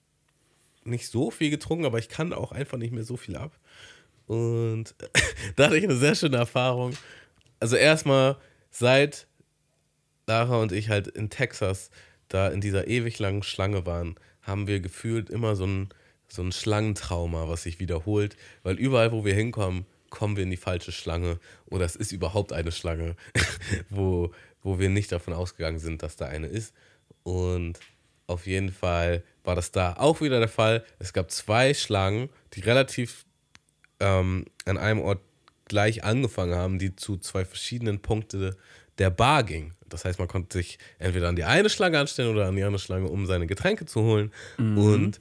nicht so viel getrunken, aber ich kann auch einfach nicht mehr so viel ab. Und da hatte ich eine sehr schöne Erfahrung. Also erstmal, seit Lara und ich halt in Texas da in dieser ewig langen Schlange waren, haben wir gefühlt immer so ein, so ein Schlangentrauma, was sich wiederholt. Weil überall, wo wir hinkommen, kommen wir in die falsche Schlange. Oder es ist überhaupt eine Schlange, wo, wo wir nicht davon ausgegangen sind, dass da eine ist. Und auf jeden Fall war das da auch wieder der Fall. Es gab zwei Schlangen, die relativ ähm, an einem Ort gleich angefangen haben, die zu zwei verschiedenen Punkten der Bar gingen. Das heißt, man konnte sich entweder an die eine Schlange anstellen oder an die andere Schlange, um seine Getränke zu holen. Mhm. Und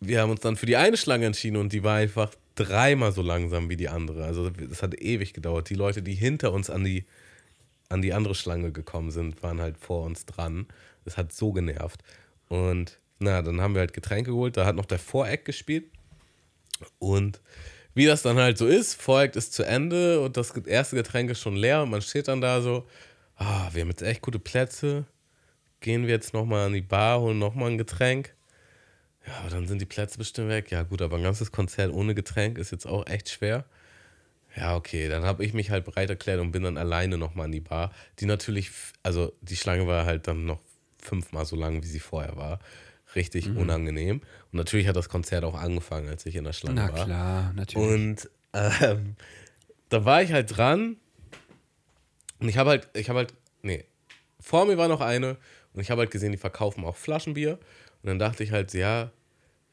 wir haben uns dann für die eine Schlange entschieden und die war einfach dreimal so langsam wie die andere. Also es hat ewig gedauert. Die Leute, die hinter uns an die, an die andere Schlange gekommen sind, waren halt vor uns dran. Es hat so genervt. Und na, dann haben wir halt Getränke geholt. Da hat noch der Voreck gespielt. Und wie das dann halt so ist, Voreck ist zu Ende und das erste Getränk ist schon leer und man steht dann da so, ah, wir haben jetzt echt gute Plätze. Gehen wir jetzt nochmal an die Bar, holen nochmal ein Getränk. Ja, aber dann sind die Plätze bestimmt weg. Ja, gut, aber ein ganzes Konzert ohne Getränk ist jetzt auch echt schwer. Ja, okay, dann habe ich mich halt bereit erklärt und bin dann alleine nochmal an die Bar. Die natürlich, also die Schlange war halt dann noch fünfmal so lang, wie sie vorher war. Richtig mhm. unangenehm. Und natürlich hat das Konzert auch angefangen, als ich in der Schlange Na, war. Na klar, natürlich. Und ähm, da war ich halt dran und ich habe halt, ich habe halt, nee, vor mir war noch eine und ich habe halt gesehen, die verkaufen auch Flaschenbier. Und dann dachte ich halt, ja,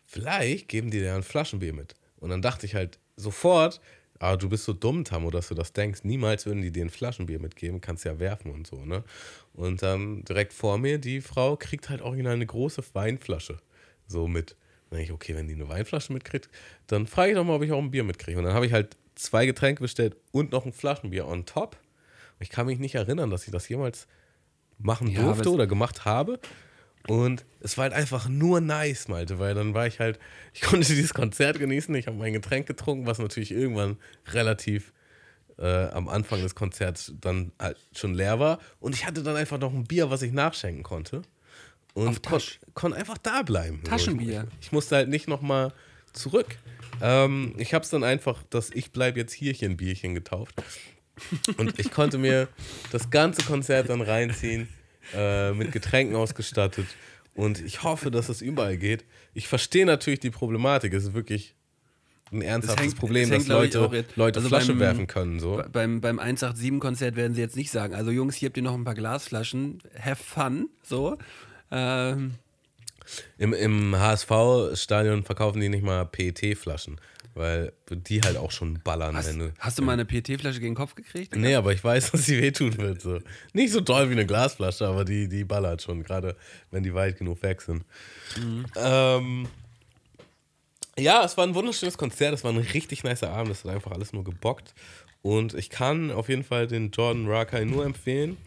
vielleicht geben die dir ein Flaschenbier mit. Und dann dachte ich halt sofort, aber du bist so dumm, Tammo, dass du das denkst. Niemals würden die dir ein Flaschenbier mitgeben, kannst ja werfen und so, ne? Und dann direkt vor mir, die Frau kriegt halt original eine große Weinflasche so mit. Dann denke ich, okay, wenn die eine Weinflasche mitkriegt, dann frage ich doch mal, ob ich auch ein Bier mitkriege. Und dann habe ich halt zwei Getränke bestellt und noch ein Flaschenbier on top. Ich kann mich nicht erinnern, dass ich das jemals machen ja, durfte oder gemacht habe. Und es war halt einfach nur nice, Malte, weil dann war ich halt, ich konnte dieses Konzert genießen, ich habe mein Getränk getrunken, was natürlich irgendwann relativ äh, am Anfang des Konzerts dann halt schon leer war. Und ich hatte dann einfach noch ein Bier, was ich nachschenken konnte. Und konnte kon einfach da bleiben. Taschenbier. Ich, ich, musste halt nicht nochmal zurück. Ähm, ich habe es dann einfach das Ich bleib jetzt hierchen Bierchen getauft. Und ich konnte mir das ganze Konzert dann reinziehen äh, mit Getränken ausgestattet. Und ich hoffe, dass es überall geht. Ich verstehe natürlich die Problematik. Es ist wirklich ein ernsthaftes hängt, Problem, dass Leute, jetzt, Leute also Flasche beim, werfen können. So. Beim, beim 187-Konzert werden sie jetzt nicht sagen, also Jungs, hier habt ihr noch ein paar Glasflaschen, have fun, so. Ähm. Im, Im HSV-Stadion verkaufen die nicht mal PET-Flaschen. Weil die halt auch schon ballern. Hast, du, hast du mal eine PET-Flasche gegen den Kopf gekriegt? Nee, aber ich weiß, dass sie wehtun wird. So. Nicht so toll wie eine Glasflasche, aber die, die ballert schon, gerade wenn die weit genug weg sind. Mhm. Ähm, ja, es war ein wunderschönes Konzert, es war ein richtig nicer Abend, es hat einfach alles nur gebockt. Und ich kann auf jeden Fall den Jordan Rakai nur empfehlen.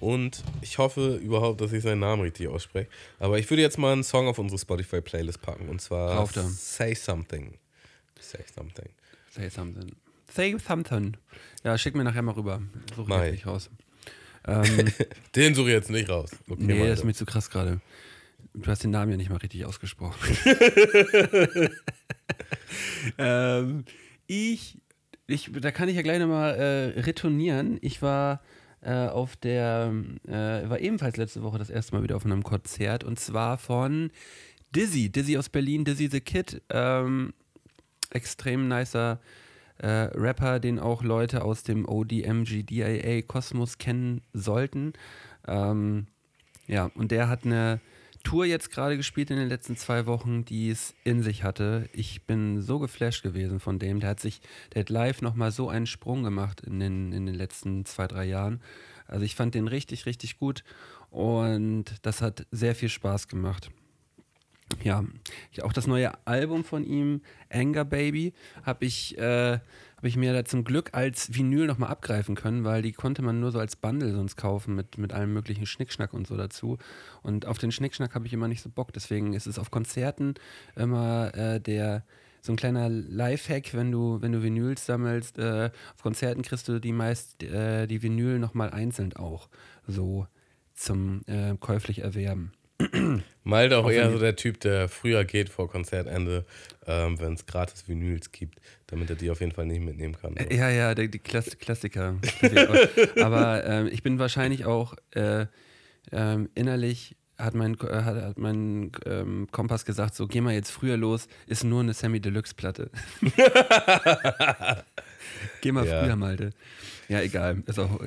Und ich hoffe überhaupt, dass ich seinen Namen richtig ausspreche. Aber ich würde jetzt mal einen Song auf unsere Spotify-Playlist packen. Und zwar Say Something. Say something. Say something. Say something. Ja, schick mir nachher mal rüber. Suche ich jetzt nicht raus. Ähm, den suche ich jetzt nicht raus. Okay, nee, das ist mir zu krass gerade. Du hast den Namen ja nicht mal richtig ausgesprochen. ähm, ich, ich, da kann ich ja gleich nochmal äh, retournieren. Ich war äh, auf der, äh, war ebenfalls letzte Woche das erste Mal wieder auf einem Konzert und zwar von Dizzy, Dizzy aus Berlin, Dizzy the Kid. Ähm, extrem nicer äh, Rapper, den auch Leute aus dem ODMG DIA Kosmos kennen sollten. Ähm, ja, und der hat eine Tour jetzt gerade gespielt in den letzten zwei Wochen, die es in sich hatte. Ich bin so geflasht gewesen von dem. Der hat sich, der hat live nochmal so einen Sprung gemacht in den, in den letzten zwei, drei Jahren. Also ich fand den richtig, richtig gut und das hat sehr viel Spaß gemacht ja, auch das neue Album von ihm, Anger Baby, habe ich, äh, hab ich mir da zum Glück als Vinyl nochmal abgreifen können, weil die konnte man nur so als Bundle sonst kaufen mit, mit allem möglichen Schnickschnack und so dazu. Und auf den Schnickschnack habe ich immer nicht so Bock, deswegen ist es auf Konzerten immer äh, der so ein kleiner Lifehack, wenn du, wenn du Vinyls sammelst. Äh, auf Konzerten kriegst du die meist äh, die Vinyl nochmal einzeln auch so zum äh, käuflich erwerben. Malte auch eher so der Typ, der früher geht vor Konzertende, ähm, wenn es gratis Vinyls gibt, damit er die auf jeden Fall nicht mitnehmen kann. Äh, ja, ja, die, die Klass Klassiker. Aber ähm, ich bin wahrscheinlich auch äh, ähm, innerlich hat mein, äh, hat, hat mein ähm, Kompass gesagt, so geh mal jetzt früher los, ist nur eine Semi-Deluxe-Platte. geh mal ja. früher, Malte. Ja, egal. Ist auch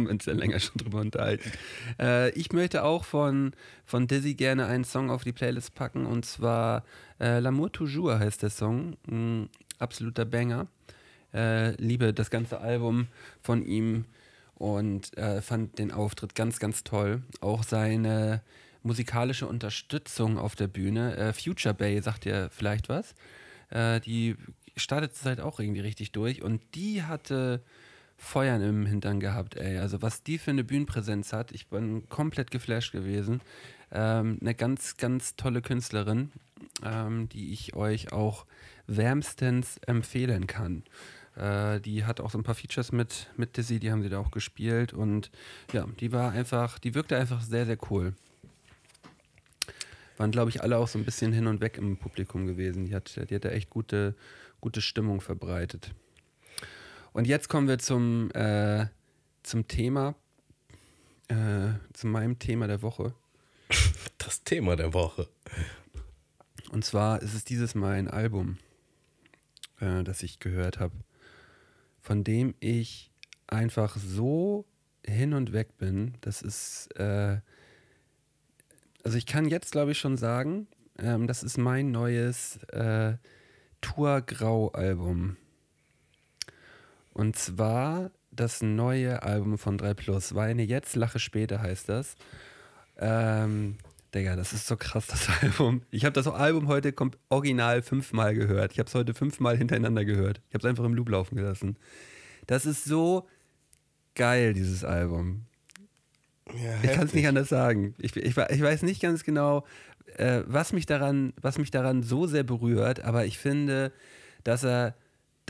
haben uns ja länger schon drüber unterhalten. Äh, ich möchte auch von, von Dizzy gerne einen Song auf die Playlist packen und zwar äh, L'amour toujours heißt der Song. Ein absoluter Banger. Äh, liebe das ganze Album von ihm und äh, fand den Auftritt ganz, ganz toll. Auch seine musikalische Unterstützung auf der Bühne. Äh, Future Bay sagt ja vielleicht was. Äh, die startet zurzeit auch irgendwie richtig durch und die hatte Feuern im Hintern gehabt, ey. Also was die für eine Bühnenpräsenz hat, ich bin komplett geflasht gewesen. Ähm, eine ganz, ganz tolle Künstlerin, ähm, die ich euch auch wärmstens empfehlen kann. Äh, die hat auch so ein paar Features mit, mit Dizzy, die haben sie da auch gespielt und ja, die war einfach, die wirkte einfach sehr, sehr cool. Waren, glaube ich, alle auch so ein bisschen hin und weg im Publikum gewesen. Die hat, die hat da echt gute, gute Stimmung verbreitet. Und jetzt kommen wir zum, äh, zum Thema, äh, zu meinem Thema der Woche. Das Thema der Woche. Und zwar ist es dieses Mal ein Album, äh, das ich gehört habe, von dem ich einfach so hin und weg bin. Das ist, äh, also ich kann jetzt glaube ich schon sagen, ähm, das ist mein neues äh, Tour Grau Album. Und zwar das neue Album von 3 Plus. Weine jetzt, lache später heißt das. Ähm, Digga, das ist so krass, das Album. Ich habe das Album heute original fünfmal gehört. Ich habe es heute fünfmal hintereinander gehört. Ich habe es einfach im Loop laufen gelassen. Das ist so geil, dieses Album. Ja, ich kann es nicht anders sagen. Ich, ich, ich, weiß nicht ganz genau, äh, was, mich daran, was mich daran so sehr berührt, aber ich finde, dass er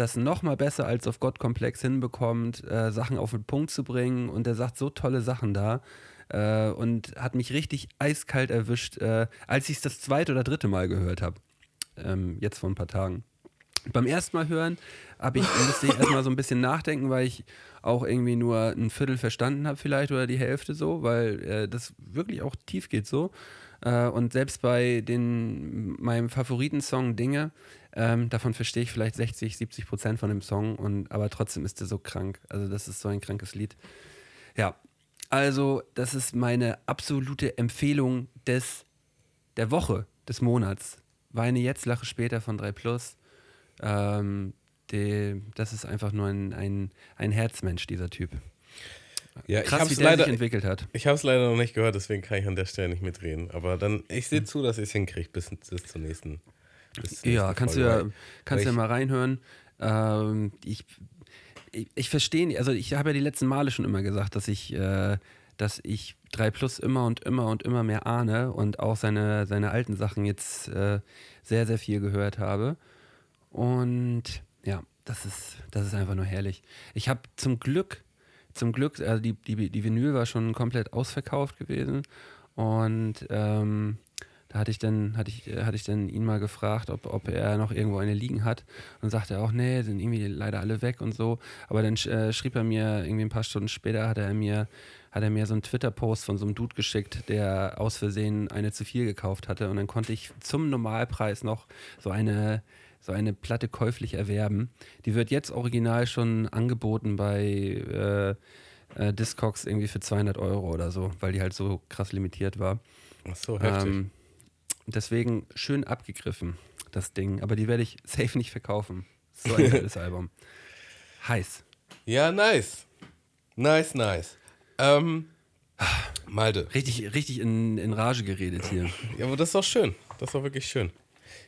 das nochmal besser als auf Gottkomplex hinbekommt, äh, Sachen auf den Punkt zu bringen. Und er sagt so tolle Sachen da. Äh, und hat mich richtig eiskalt erwischt, äh, als ich es das zweite oder dritte Mal gehört habe. Ähm, jetzt vor ein paar Tagen. Beim ersten Mal hören habe ich, musste ich erstmal so ein bisschen nachdenken, weil ich auch irgendwie nur ein Viertel verstanden habe, vielleicht oder die Hälfte so, weil äh, das wirklich auch tief geht so. Äh, und selbst bei den, meinem Favoritensong Dinge ähm, davon verstehe ich vielleicht 60, 70 Prozent von dem Song, und, aber trotzdem ist der so krank. Also, das ist so ein krankes Lied. Ja, also, das ist meine absolute Empfehlung des, der Woche, des Monats. Weine jetzt, lache später von 3 Plus. Ähm, die, das ist einfach nur ein, ein, ein Herzmensch, dieser Typ. Ja, Krass, ich wie der leider, sich entwickelt hat. Ich habe es leider noch nicht gehört, deswegen kann ich an der Stelle nicht mitreden. Aber dann, ich sehe zu, dass ich es hinkriege bis, bis zur nächsten ja, kannst du ja, kannst ja mal reinhören. Ähm, ich ich, ich verstehe, also ich habe ja die letzten Male schon immer gesagt, dass ich, äh, dass ich 3 Plus immer und immer und immer mehr ahne und auch seine, seine alten Sachen jetzt äh, sehr, sehr viel gehört habe. Und ja, das ist, das ist einfach nur herrlich. Ich habe zum Glück, zum Glück, also die, die, die Vinyl war schon komplett ausverkauft gewesen. Und ähm, da hatte ich dann, hatte ich, hatte ich dann ihn mal gefragt, ob, ob er noch irgendwo eine liegen hat. Und sagte er auch, nee, sind irgendwie leider alle weg und so. Aber dann äh, schrieb er mir irgendwie ein paar Stunden später, hat er mir, hat er mir so einen Twitter-Post von so einem Dude geschickt, der aus Versehen eine zu viel gekauft hatte. Und dann konnte ich zum Normalpreis noch so eine, so eine Platte käuflich erwerben. Die wird jetzt original schon angeboten bei äh, äh, Discogs irgendwie für 200 Euro oder so, weil die halt so krass limitiert war. Ach so, heftig. Ähm, Deswegen schön abgegriffen, das Ding. Aber die werde ich safe nicht verkaufen. So ein geiles Album. Heiß. Ja, nice. Nice, nice. Ähm, Malte. Richtig, richtig in, in Rage geredet hier. Ja, aber das ist doch schön. Das ist doch wirklich schön.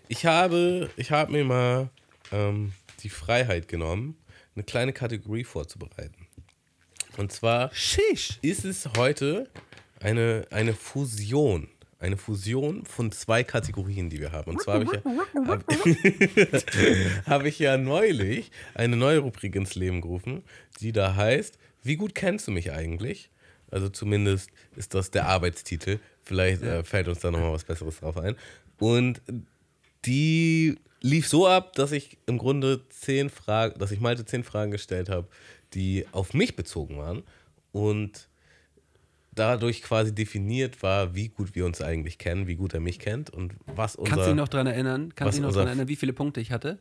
Ich habe, ich habe mir mal ähm, die Freiheit genommen, eine kleine Kategorie vorzubereiten. Und zwar Sheesh. ist es heute eine, eine Fusion eine Fusion von zwei Kategorien, die wir haben. Und zwar habe ich, ja, hab, hab ich ja neulich eine neue Rubrik ins Leben gerufen, die da heißt, wie gut kennst du mich eigentlich? Also zumindest ist das der Arbeitstitel. Vielleicht äh, fällt uns da nochmal was Besseres drauf ein. Und die lief so ab, dass ich im Grunde zehn Fragen, dass ich Malte zehn Fragen gestellt habe, die auf mich bezogen waren. Und dadurch quasi definiert war, wie gut wir uns eigentlich kennen, wie gut er mich kennt und was unser... Kannst du dich noch daran erinnern? Kannst du dich noch daran erinnern, wie viele Punkte ich hatte?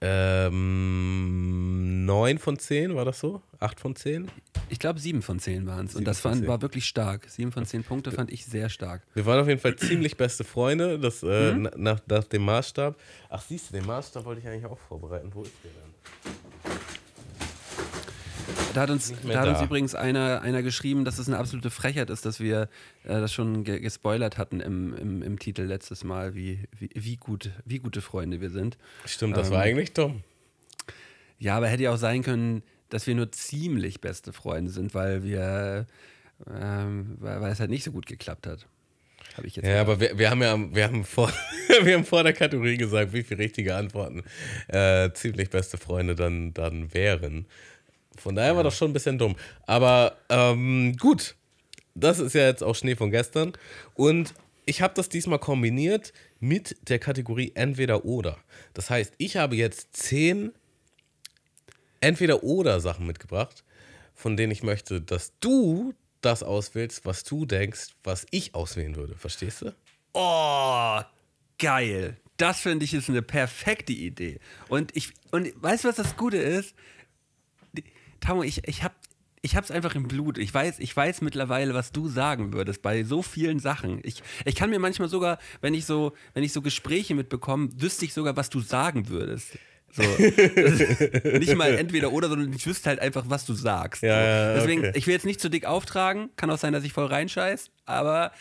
Ähm, 9 von 10, war das so? 8 von 10? Ich glaube, sieben von zehn waren es. Und das zehn. war wirklich stark. Sieben von zehn Punkte fand ich sehr stark. Wir waren auf jeden Fall ziemlich beste Freunde, das, äh, Mhm. na- nach, nach dem Maßstab. Ach, siehst du, den Maßstab wollte ich eigentlich auch vorbereiten. Wo ist der denn? Da hat uns, da hat uns da. übrigens einer, einer geschrieben, dass es eine absolute Frechheit ist, dass wir äh, das schon ge gespoilert hatten im, im, im Titel letztes Mal, wie, wie, wie, gut, wie gute Freunde wir sind. Stimmt, das Ähm, war eigentlich dumm. Ja, aber hätte ja auch sein können, dass wir nur ziemlich beste Freunde sind, weil wir, ähm, weil, weil es halt nicht so gut geklappt hat. Habe ich jetzt. Ja, aber wir, wir haben ja wir haben vor, wir haben vor der Kategorie gesagt, wie viele richtige Antworten äh, ziemlich beste Freunde dann, dann wären. Von daher war das schon ein bisschen dumm. Aber ähm, gut, das ist ja jetzt auch Schnee von gestern. Und ich habe das diesmal kombiniert mit der Kategorie Entweder oder. Das heißt, ich habe jetzt zehn Entweder oder Sachen mitgebracht, von denen ich möchte, dass du das auswählst, was du denkst, was ich auswählen würde. Verstehst du? Oh, geil. Das finde ich ist eine perfekte Idee. Und ich und weißt du, was das Gute ist? Tamo, ich, ich habe ich hab's einfach im Blut. Ich weiß, ich weiß mittlerweile, was du sagen würdest bei so vielen Sachen. Ich, ich kann mir manchmal sogar, wenn ich so, wenn ich so Gespräche mitbekomme, wüsste ich sogar, was du sagen würdest. So. Nicht mal entweder oder, sondern ich wüsste halt einfach, was du sagst. Ja, ja, Deswegen, okay. ich will jetzt nicht zu dick auftragen. Kann auch sein, dass ich voll reinscheiß, aber.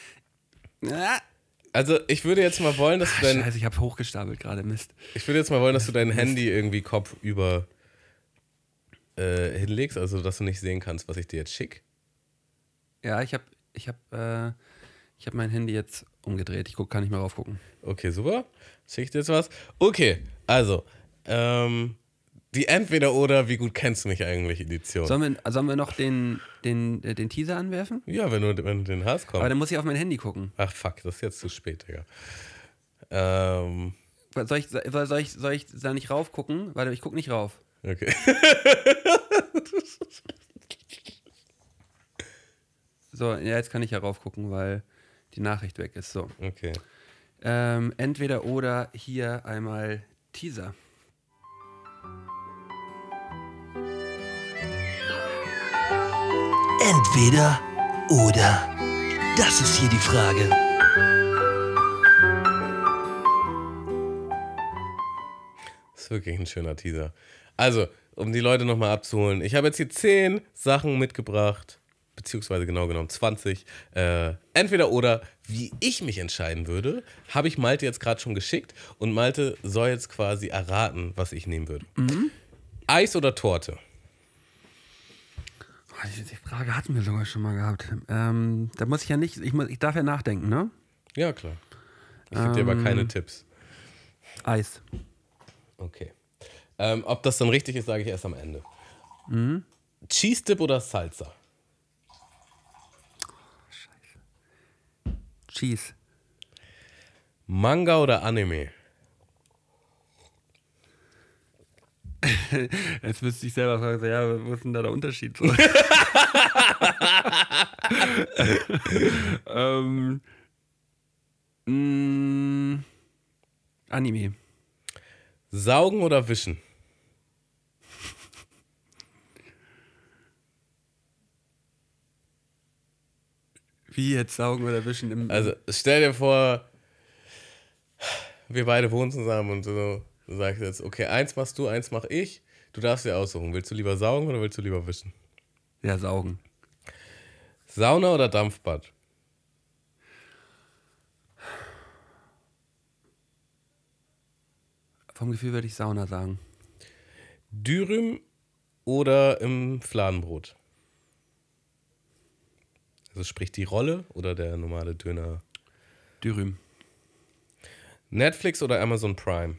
Ja, Also ich würde jetzt mal wollen, dass du dein, Scheiße, ich habe hochgestapelt gerade, Mist. ich würde jetzt mal wollen, dass du dein Handy irgendwie kopfüber äh, hinlegst, also dass du nicht sehen kannst, was ich dir jetzt schick. Ja, ich habe ich hab, äh, ich hab mein Handy jetzt umgedreht. Ich guck, kann nicht mehr raufgucken. Okay, super. Schick ich dir jetzt was? Okay, also ähm, die Entweder oder wie gut kennst du mich eigentlich Edition. Sollen wir, sollen wir noch den, den, äh, den Teaser anwerfen? ja, wenn du, wenn du den hast, komm. Aber dann muss ich auf mein Handy gucken. Ach fuck, das ist jetzt zu spät, Digga. Ähm, Soll ich, soll, soll ich, soll ich da nicht raufgucken? Warte, ich guck nicht rauf. Okay. So, ja, jetzt kann ich ja raufgucken, weil die Nachricht weg ist. So. Okay. Ähm, entweder oder hier einmal Teaser. Entweder oder. Das ist hier die Frage. Das ist wirklich ein schöner Teaser. Also, um die Leute nochmal abzuholen. Ich habe jetzt hier 10 Sachen mitgebracht, beziehungsweise genau genommen 20. Äh, entweder oder, wie ich mich entscheiden würde, habe ich Malte jetzt gerade schon geschickt und Malte soll jetzt quasi erraten, was ich nehmen würde. Eis oder Torte? Die Frage hatten wir sogar schon mal gehabt. Ähm, da muss ich ja nicht, ich, muss, ich darf ja nachdenken, ne? Ja, klar. Ich gebe dir aber keine Tipps. Eis. Okay. Ähm, ob das dann richtig ist, sage ich erst am Ende. Cheese Dip oder Salsa? Cheese. Manga oder Anime? Jetzt müsste ich selber fragen, ja, wo ist denn da der Unterschied? Ähm, mh, Anime. Saugen oder wischen? Wie jetzt saugen oder wischen im. Also stell dir vor, wir beide wohnen zusammen und du, du sagst jetzt, okay, eins machst du, eins mach ich. Du darfst dir aussuchen. Willst du lieber saugen oder willst du lieber wischen? ja, saugen. Sauna oder Dampfbad? Vom Gefühl würde ich Sauna sagen. Dürüm oder im Fladenbrot? Also sprich die Rolle oder der normale Döner? Dürüm. Netflix oder Amazon Prime?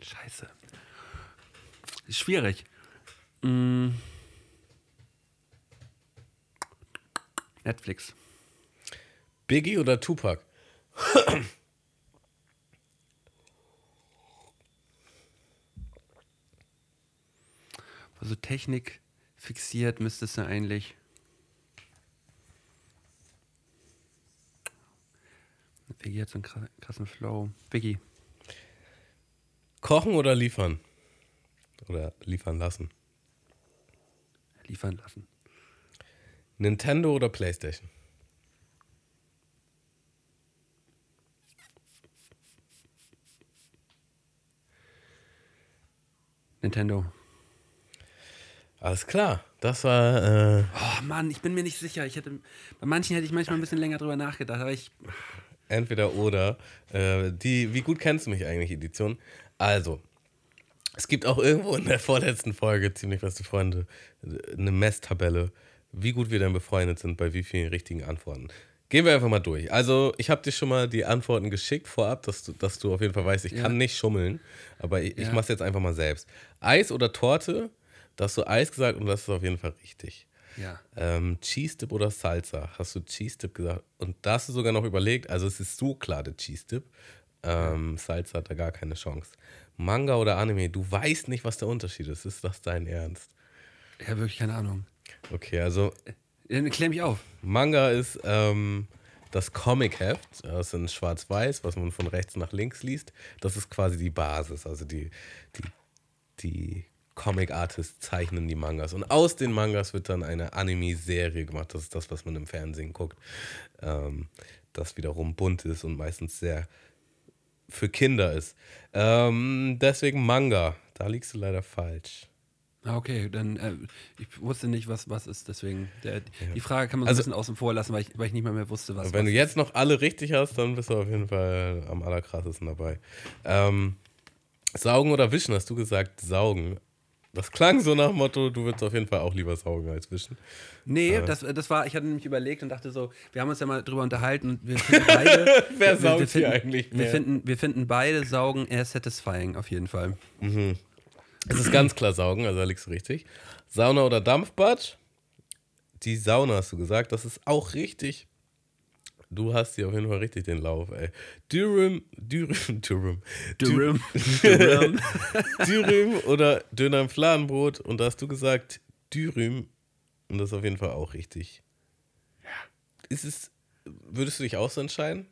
Scheiße. Schwierig. Mm. Netflix. Biggie oder Tupac? Also Technik fixiert müsste es ja eigentlich. Biggie hat so einen kra- krassen Flow. Biggie. Kochen oder liefern? Oder liefern lassen? Liefern lassen. Nintendo oder PlayStation? Nintendo. Alles klar. Das war. Äh, Oh Mann, ich bin mir nicht sicher. Ich hätte, bei manchen hätte ich manchmal ein bisschen länger drüber nachgedacht, aber ich. Entweder oder. Äh, die, wie gut kennst du mich eigentlich, Edition? Also, es gibt auch irgendwo in der vorletzten Folge, ziemlich beste Freunde, eine Messtabelle, wie gut wir denn befreundet sind, bei wie vielen richtigen Antworten. Gehen wir einfach mal durch. Also, ich habe dir schon mal die Antworten geschickt vorab, dass du, dass du auf jeden Fall weißt, ich Ja. kann nicht schummeln, aber ich, ich Ja. mache es jetzt einfach mal selbst. Eis oder Torte? Da hast du Eis gesagt und das ist auf jeden Fall richtig. Ja. Ähm, Cheese Dip oder Salsa? Hast du Cheese Dip gesagt? Und da hast du sogar noch überlegt, also es ist so klar der Cheese Dip. Ähm, Salsa hat da gar keine Chance. Manga oder Anime? Du weißt nicht, was der Unterschied ist. Ist das dein Ernst? Ich habe wirklich keine Ahnung. Okay, also Dann klär mich auf. Manga ist ähm, das Comic-Heft. Das ist in Schwarz-Weiß, was man von rechts nach links liest. Das ist quasi die Basis. Also die, die, die Comic-Artists zeichnen die Mangas. Und aus den Mangas wird dann eine Anime-Serie gemacht. Das ist das, was man im Fernsehen guckt. Ähm, das wiederum bunt ist und meistens sehr für Kinder ist. Ähm, deswegen Manga. Da liegst du leider falsch. Ah, okay, dann äh, ich wusste nicht, was was ist, deswegen. Der, Die Frage kann man so Also- ein bisschen außen vor lassen, weil ich, weil ich nicht mehr, mehr wusste, was. Wenn was du jetzt noch alle richtig hast, dann bist du auf jeden Fall am allerkrassesten dabei. Ähm, saugen oder wischen, hast du gesagt, saugen. Das klang so nach dem Motto, du würdest auf jeden Fall auch lieber saugen als wischen. Nee, das, das war, ich hatte nämlich überlegt und dachte so, wir haben uns ja mal drüber unterhalten und wir finden beide. Wer wir, saugt wir hier finden, eigentlich Wir mehr? finden, wir finden beide Saugen eher satisfying, auf jeden Fall. Es ist ganz klar saugen, also da liegst du richtig. Sauna oder Dampfbad? Die Sauna hast du gesagt, das ist auch richtig. Du hast hier auf jeden Fall richtig den Lauf, ey. Dürüm, Dürüm, Dürüm. Dürüm. Dürüm. Dürüm oder Döner im Fladenbrot und da hast du gesagt Dürüm und das ist auf jeden Fall auch richtig. Ist es, würdest du dich auch so entscheiden?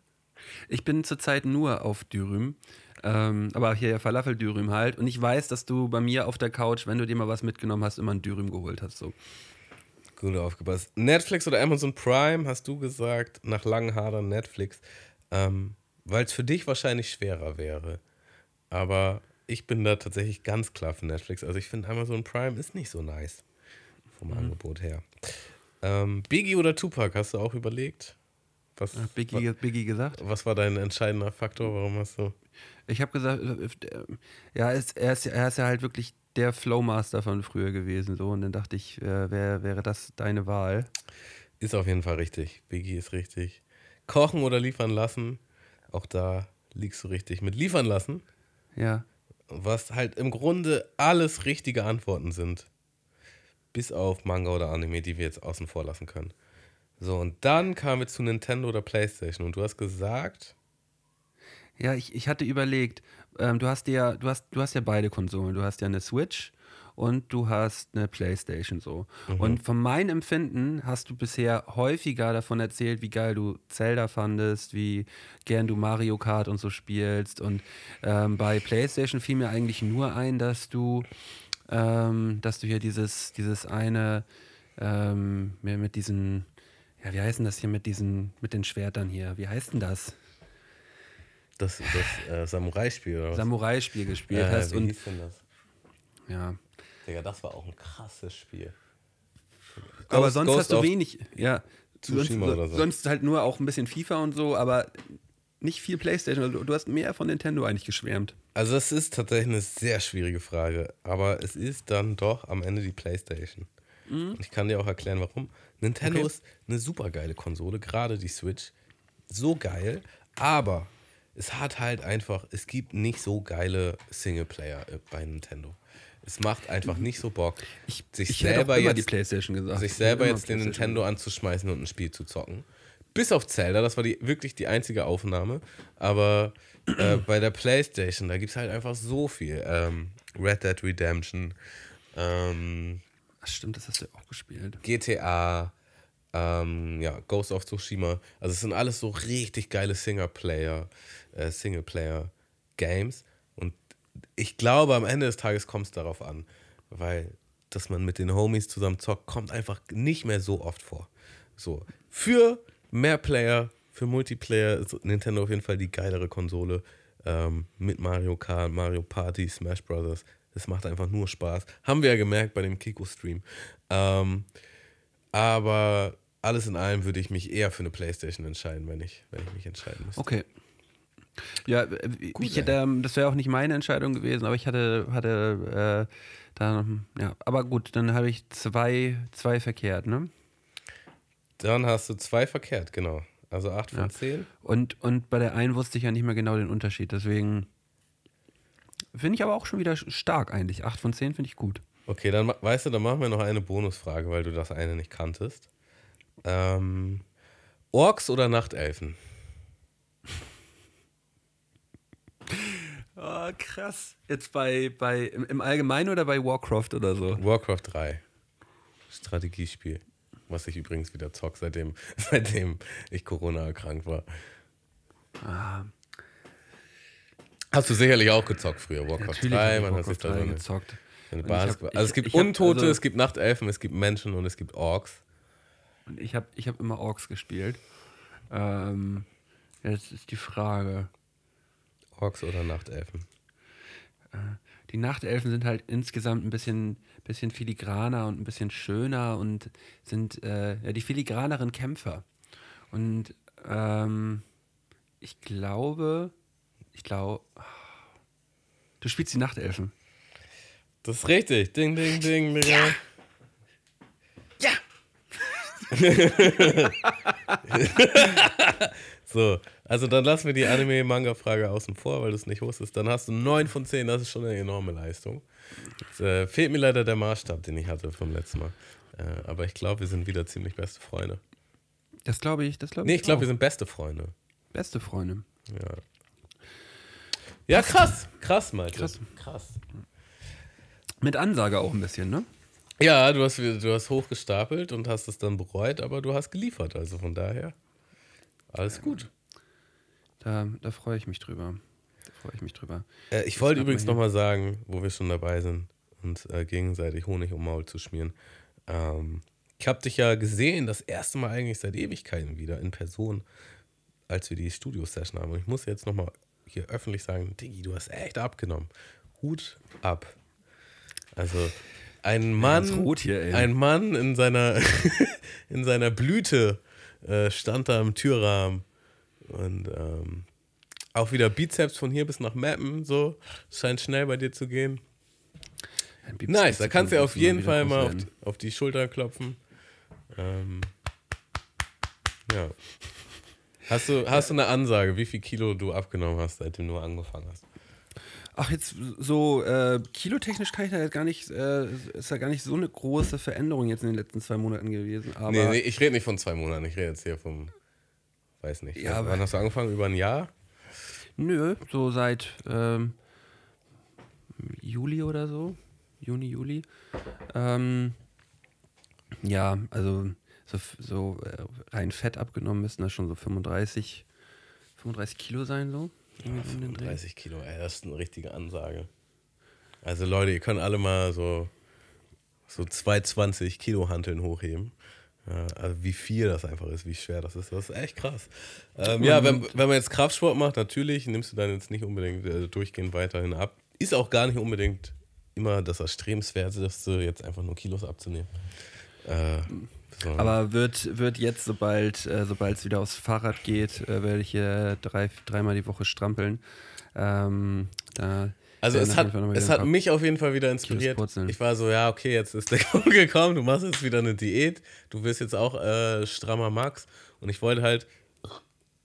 Ich bin zurzeit nur auf Dürüm. Ähm, aber hier ja Falafel-Dürüm halt. Und ich weiß, dass du bei mir auf der Couch, wenn du dir mal was mitgenommen hast, immer ein Dürüm geholt hast. So. Gut aufgepasst. Netflix oder Amazon Prime, hast du gesagt, nach langen Hadern Netflix, ähm, weil es für dich wahrscheinlich schwerer wäre. Aber ich bin da tatsächlich ganz klar für Netflix. Also ich finde Amazon Prime ist nicht so nice vom Angebot her. Ähm, Biggie oder Tupac, hast du auch überlegt? Was, Hat Biggie, Biggie gesagt? was war dein entscheidender Faktor? Warum hast du. Ich habe gesagt, äh, äh, ja, er ist, er, ist, er ist ja halt wirklich der Flowmaster von früher gewesen. So. Und dann dachte ich, äh, wär, wäre das deine Wahl? Ist auf jeden Fall richtig. Biggie ist richtig. Kochen oder liefern lassen, auch da liegst du richtig. Mit liefern lassen, Ja. was halt im Grunde alles richtige Antworten sind. Bis auf Manga oder Anime, die wir jetzt außen vor lassen können. So, und dann kamen wir zu Nintendo oder Playstation. Und du hast gesagt, Ja, ich, ich hatte überlegt, ähm, du hast ja, du hast, du hast ja beide Konsolen. Du hast ja eine Switch und du hast eine Playstation so. Und von meinem Empfinden hast du bisher häufiger davon erzählt, wie geil du Zelda fandest, wie gern du Mario Kart und so spielst. Und ähm, bei Playstation fiel mir eigentlich nur ein, dass du, ähm, dass du hier dieses, dieses eine ähm, mit diesen, ja, wie heißt denn das hier mit diesen, mit den Schwertern hier? Wie heißt denn das? Das, das äh, Samurai-Spiel oder was? Samurai-Spiel gespielt äh, hast wie und hieß denn das? ja. Digga, das war auch ein krasses Spiel. aber Ghost- sonst Ghost hast du wenig, ja. Sonst, oder so. sonst halt nur auch ein bisschen FIFA und so, aber nicht viel Playstation. Also du hast mehr von Nintendo eigentlich geschwärmt. Also es ist tatsächlich eine sehr schwierige Frage, aber es ist dann doch am Ende die Playstation. Und ich kann dir auch erklären, warum. Nintendo Okay. ist eine super geile Konsole, gerade die Switch. So geil, aber es hat halt einfach, es gibt nicht so geile Singleplayer äh, bei Nintendo. Es macht einfach nicht so Bock, Ich, sich ich selber jetzt die Playstation gesagt. sich Ich selber jetzt den Nintendo anzuschmeißen und ein Spiel zu zocken. Bis auf Zelda, das war die, wirklich die einzige Aufnahme. Aber äh, bei der PlayStation, da gibt es halt einfach so viel. Ähm, Red Dead Redemption, ähm, Ach, stimmt, das hast du ja auch gespielt. GTA, ähm, ja, Ghost of Tsushima. Also es sind alles so richtig geile Singleplayer, äh, Singleplayer-Games. Und ich glaube, am Ende des Tages kommt es darauf an, weil dass man mit den Homies zusammen zockt, kommt einfach nicht mehr so oft vor. So, für mehr Player, für Multiplayer ist Nintendo auf jeden Fall die geilere Konsole. Ähm, mit Mario Kart, Mario Party, Smash Brothers. Es macht einfach nur Spaß. Haben wir ja gemerkt bei dem Kiko-Stream. Ähm, aber alles in allem würde ich mich eher für eine Playstation entscheiden, wenn ich, wenn ich mich entscheiden müsste. Okay. Ja, äh, ich hätte, ähm, das wäre auch nicht meine Entscheidung gewesen, aber ich hatte, hatte äh, da noch, ja, aber gut, dann habe ich zwei, zwei verkehrt, ne? Dann hast du zwei verkehrt, genau. Also 8 von Ja. 10. Und, und bei der einen wusste ich ja nicht mehr genau den Unterschied, deswegen finde ich aber auch schon wieder stark eigentlich. 8 von 10 finde ich gut. Okay, dann weißt du, dann machen wir noch eine Bonusfrage, weil du das eine nicht kanntest. Ähm, Orks oder Nachtelfen? Oh, krass. Jetzt bei, bei im, Allgemeinen oder bei Warcraft oder so? Warcraft 3. Strategiespiel. Was ich übrigens wieder zock, seitdem, seitdem ich Corona erkrankt war. Ah, Hast du sicherlich auch gezockt früher, Warcraft natürlich 3, habe ich man hat sich Warcraft da 3 so eine, gezockt. eine ich hab- Also es ich- gibt ich hab Untote, also- es gibt Nachtelfen, es gibt Menschen und es gibt Orks. Und ich habe ich hab immer Orks gespielt. Ähm, jetzt ist die Frage. Orks oder Nachtelfen? Die Nachtelfen sind halt insgesamt ein bisschen, bisschen filigraner und ein bisschen schöner und sind äh, ja, die filigraneren Kämpfer. Und ähm, ich glaube, ich glaube, du spielst die Nachtelfen. Das ist richtig. Ding, ding, ding, Digga. So, also dann lassen wir die Anime-Manga-Frage außen vor, weil du es nicht wusstest. Dann hast du 9 von 10, das ist schon eine enorme Leistung. Jetzt, äh, fehlt mir leider der Maßstab, den ich hatte vom letzten Mal. Äh, aber ich glaube, wir sind wieder ziemlich beste Freunde. Das glaube ich, das glaube Nee, ich. ich glaube, wir sind beste Freunde. beste Freunde. Ja. Ja, krass. Krass, Malte. Krass. krass. Mit Ansage auch ein bisschen, ne? Ja, du hast, du hast hochgestapelt und hast es dann bereut, aber du hast geliefert. Also von daher, alles gut. Da, da freue ich mich drüber. Da freue ich mich drüber. Äh, ich wollte übrigens nochmal sagen, wo wir schon dabei sind, uns äh, gegenseitig Honig um Maul zu schmieren. Ähm, ich habe dich ja gesehen, das erste Mal eigentlich seit Ewigkeiten wieder in Person, als wir die Studio-Session haben. Und ich muss jetzt nochmal hier öffentlich sagen, Diggi, du hast echt abgenommen. Hut ab. Also ein Mann, rot hier, ein Mann in seiner, in seiner Blüte äh, stand da im Türrahmen und ähm, auch wieder Bizeps von hier bis nach Mappen, so. Scheint schnell bei dir zu gehen. Nice, da kannst du ja auf jeden Fall mal auf, auf die Schulter klopfen. Ähm, ja. Hast du, hast du eine Ansage, wie viel Kilo du abgenommen hast, seitdem du angefangen hast? Ach, jetzt so äh, kilotechnisch kann ich da jetzt gar nicht, äh, ist da gar nicht so eine große Veränderung jetzt in den letzten zwei Monaten gewesen. Aber nee, nee, ich rede nicht von zwei Monaten, ich rede jetzt hier vom, weiß nicht. Ja, wann hast du angefangen? Über ein Jahr? nö, so seit ähm, Juli oder so. Juni, Juli. Ähm, ja, also so, so äh, rein Fett abgenommen müssen das schon so 35, 35 Kilo sein, so. Dreh. 30 Kilo, ey, das ist eine richtige Ansage. Also Leute, ihr könnt alle mal so, so 220 Kilo Hanteln hochheben. Ja, also wie viel das einfach ist, wie schwer das ist, das ist echt krass. Ähm, ja, wenn, wenn man jetzt Kraftsport macht, natürlich nimmst du dann jetzt nicht unbedingt äh, durchgehend weiterhin ab. Ist auch gar nicht unbedingt immer das Erstrebenswerteste, jetzt einfach nur Kilos abzunehmen. Äh, so. Aber wird, wird jetzt, sobald äh, es wieder aufs Fahrrad geht, äh, werde ich hier drei, dreimal die Woche strampeln. Ähm, da Also es hat, es hat mich auf jeden Fall wieder inspiriert. Ich war so, ja, okay, jetzt ist der Kuchen gekommen, du machst jetzt wieder eine Diät, du wirst jetzt auch äh, strammer Max. Und ich wollte halt,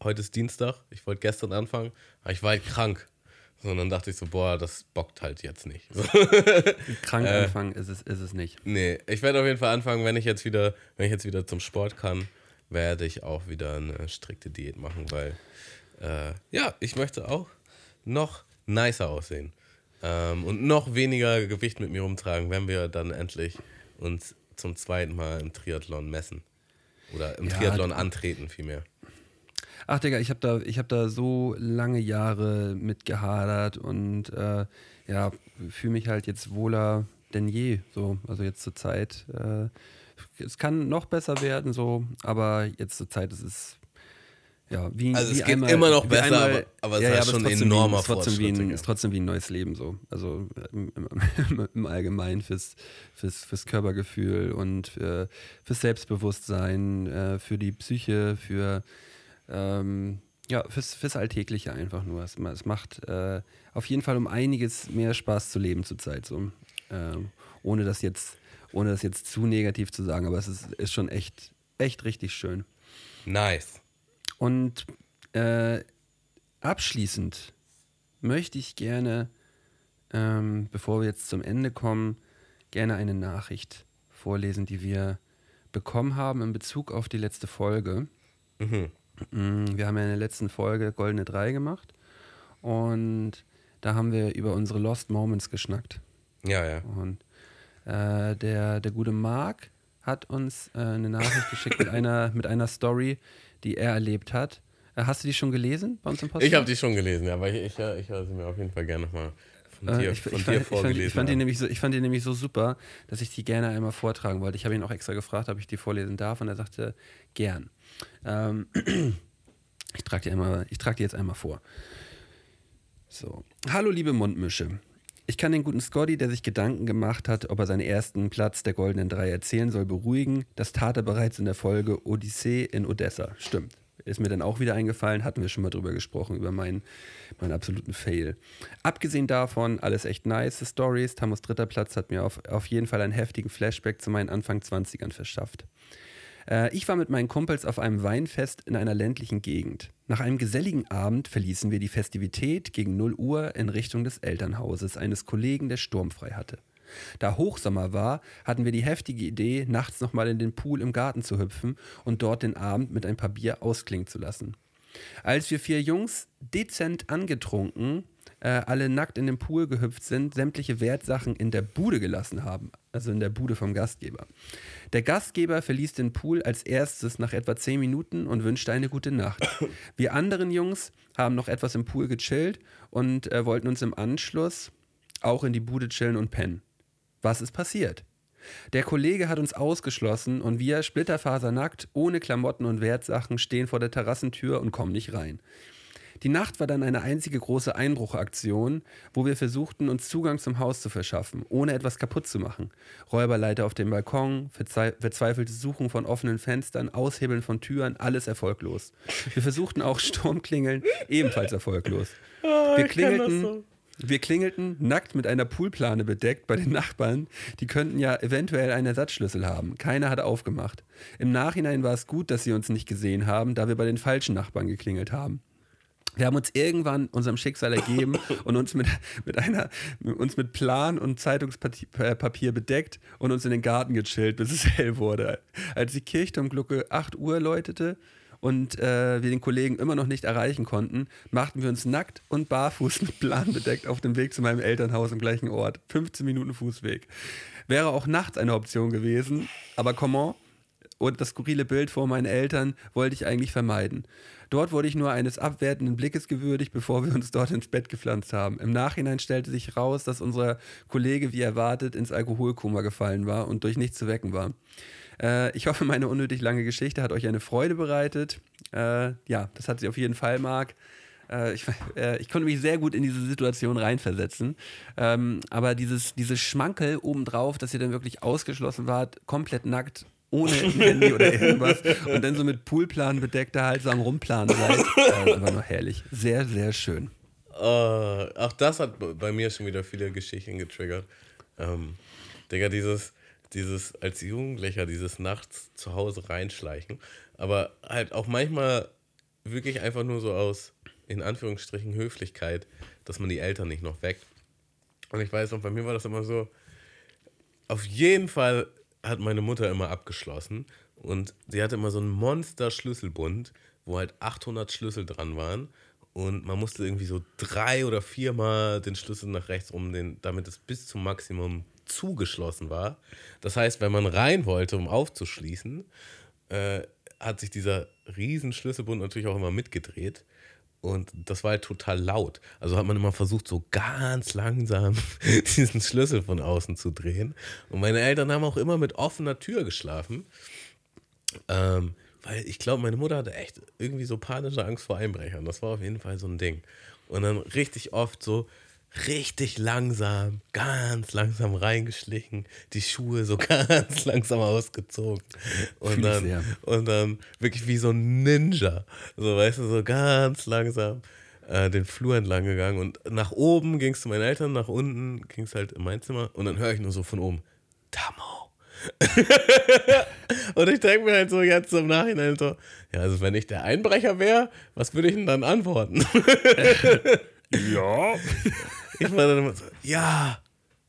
heute ist Dienstag, ich wollte gestern anfangen, aber ich war halt krank. So, und dann dachte ich so, boah, das bockt halt jetzt nicht. So. Krank Äh. anfangen ist es, ist es nicht. Nee, ich werde auf jeden Fall anfangen, wenn ich jetzt wieder, wenn ich jetzt wieder zum Sport kann, werde ich auch wieder eine strikte Diät machen, weil äh, ja, ich möchte auch noch nicer aussehen ähm, und noch weniger Gewicht mit mir rumtragen, wenn wir dann endlich uns zum zweiten Mal im Triathlon messen oder im Ja, Triathlon antreten vielmehr. Ach Digga, ich habe da, ich hab da so lange Jahre mit gehadert und äh, ja, fühle mich halt jetzt wohler denn je. So, also jetzt zur Zeit. Äh, es kann noch besser werden, so, aber jetzt zur Zeit ist es ja wie Also es wie geht einmal, immer noch besser, einmal- aber- aber es ja, ist ja, halt schon ein trotzdem enormer wie, ist trotzdem wie ein, ist trotzdem wie ein neues Leben so. Also im, im, im Allgemeinen fürs, fürs, fürs Körpergefühl und für, fürs Selbstbewusstsein, äh, für die Psyche, für ähm, ja, fürs, fürs Alltägliche einfach nur. Es, es macht äh, auf jeden Fall um einiges mehr Spaß zu leben zurzeit. So. Ähm, ohne das jetzt, ohne das jetzt zu negativ zu sagen, aber es ist, ist schon echt, echt richtig schön. Nice. Und äh, abschließend möchte ich gerne, ähm, bevor wir jetzt zum Ende kommen, gerne eine Nachricht vorlesen, die wir bekommen haben in Bezug auf die letzte Folge. Mhm. Mm, Wir haben ja in der letzten Folge Goldene 3 gemacht und da haben wir über unsere Lost Moments geschnackt. Ja, ja. Und äh, der, der gute Marc hat uns äh, eine Nachricht geschickt mit einer, mit einer Story, die er erlebt hat. Äh, hast du die schon gelesen bei uns im Podcast? Ich habe die schon gelesen, ja, aber ich, ich, ich höre sie mir auf jeden Fall gerne nochmal von Äh, dir, ich, von ich, dir fand, ich, fand, vorgelesen. ich, fand die nämlich so, ich fand die nämlich so super, dass ich die gerne einmal vortragen wollte. Ich habe ihn auch extra gefragt, ob ich die vorlesen darf und er sagte, gern. Ähm, ich trage die, einmal- ich trag die jetzt einmal vor. So. Hallo, liebe Mundmische. Ich kann den guten Scotty, der sich Gedanken gemacht hat, ob er seinen ersten Platz der Goldenen Drei erzählen soll, beruhigen. Das tat er bereits in der Folge Odyssee in Odessa. Stimmt. Ist mir dann auch wieder eingefallen, hatten wir schon mal drüber gesprochen, über meinen, meinen absoluten Fail. Abgesehen davon, alles echt nice Stories. Tamus dritter Platz hat mir auf, auf jeden Fall einen heftigen Flashback zu meinen Anfang 20ern verschafft. Äh, ich war mit meinen Kumpels auf einem Weinfest in einer ländlichen Gegend. Nach einem geselligen Abend verließen wir die Festivität gegen 0 Uhr in Richtung des Elternhauses eines Kollegen, der sturmfrei hatte. Da Hochsommer war, hatten wir die heftige Idee, nachts nochmal in den Pool im Garten zu hüpfen und dort den Abend mit ein paar Bier ausklingen zu lassen. Als wir vier Jungs dezent angetrunken, äh, alle nackt in den Pool gehüpft sind, sämtliche Wertsachen in der Bude gelassen haben, also in der Bude vom Gastgeber. Der Gastgeber verließ den Pool als erstes nach etwa zehn Minuten und wünschte eine gute Nacht. Wir anderen Jungs haben noch etwas im Pool gechillt und äh, wollten uns im Anschluss auch in die Bude chillen und pennen. Was ist passiert? Der Kollege hat uns ausgeschlossen und wir, splitterfasernackt, ohne Klamotten und Wertsachen, stehen vor der Terrassentür und kommen nicht rein. Die Nacht war dann eine einzige große Einbruchaktion, wo wir versuchten, uns Zugang zum Haus zu verschaffen, ohne etwas kaputt zu machen. Räuberleiter auf dem Balkon, verzwei verzweifelte Suchen von offenen Fenstern, Aushebeln von Türen, alles erfolglos. Wir versuchten auch Sturmklingeln, ebenfalls erfolglos. Wir klingelten, wir klingelten nackt mit einer Poolplane bedeckt bei den Nachbarn. Die könnten ja eventuell einen Ersatzschlüssel haben. Keiner hat aufgemacht. Im Nachhinein war es gut, dass sie uns nicht gesehen haben, da wir bei den falschen Nachbarn geklingelt haben. Wir haben uns irgendwann unserem Schicksal ergeben und uns mit, mit einer, uns mit Plan und Zeitungspapier bedeckt und uns in den Garten gechillt, bis es hell wurde. Als die Kirchturmglocke 8 Uhr läutete und äh, wir den Kollegen immer noch nicht erreichen konnten, machten wir uns nackt und barfuß mit Plan bedeckt auf dem Weg zu meinem Elternhaus im gleichen Ort. 15 Minuten Fußweg. Wäre auch nachts eine Option gewesen, aber comment? Und das skurrile Bild vor meinen Eltern wollte ich eigentlich vermeiden. Dort wurde ich nur eines abwertenden Blickes gewürdigt, bevor wir uns dort ins Bett gepflanzt haben. Im Nachhinein stellte sich raus, dass unser Kollege, wie erwartet, ins Alkoholkoma gefallen war und durch nichts zu wecken war. Äh, ich hoffe, meine unnötig lange Geschichte hat euch eine Freude bereitet. Äh, ja, das hat sie auf jeden Fall, Marc. Äh, ich, äh, ich konnte mich sehr gut in diese Situation reinversetzen. Ähm, aber dieses, dieses Schmankel obendrauf, dass ihr dann wirklich ausgeschlossen wart, komplett nackt, ohne Handy oder irgendwas und dann so mit Poolplan bedeckt da halt so am Rumplanen seid, äh, einfach nur herrlich. Sehr, sehr schön. Oh, auch das hat bei mir schon wieder viele Geschichten getriggert. Ähm, Digga, dieses, dieses als Jugendlicher, dieses nachts zu Hause reinschleichen. Aber halt auch manchmal wirklich einfach nur so aus, in Anführungsstrichen, Höflichkeit, dass man die Eltern nicht noch weckt. Und ich weiß noch, bei mir war das immer so, auf jeden Fall hat meine Mutter immer abgeschlossen und sie hatte immer so einen Monster-Schlüsselbund, wo halt 800 Schlüssel dran waren und man musste irgendwie so drei oder viermal den Schlüssel nach rechts um, den, damit es bis zum Maximum zugeschlossen war. Das heißt, wenn man rein wollte, um aufzuschließen, äh, hat sich dieser riesen Schlüsselbund natürlich auch immer mitgedreht. Und das war halt total laut. Also hat man immer versucht, so ganz langsam diesen Schlüssel von außen zu drehen. Und meine Eltern haben auch immer mit offener Tür geschlafen. Ähm, weil ich glaube, meine Mutter hatte echt irgendwie so panische Angst vor Einbrechern. Das war auf jeden Fall so ein Ding. Und dann richtig oft so richtig langsam, ganz langsam reingeschlichen, die Schuhe so ganz langsam ausgezogen. Und dann, und dann wirklich wie so ein Ninja. So, weißt du, so ganz langsam äh, den Flur entlang gegangen. Und nach oben ging es zu meinen Eltern, nach unten ging es halt in mein Zimmer. Und dann höre ich nur so von oben, Tamo. und ich denke mir halt so jetzt im Nachhinein so, ja, also wenn ich der Einbrecher wäre, was würde ich denn dann antworten? Ja. Ich war dann immer so, ja,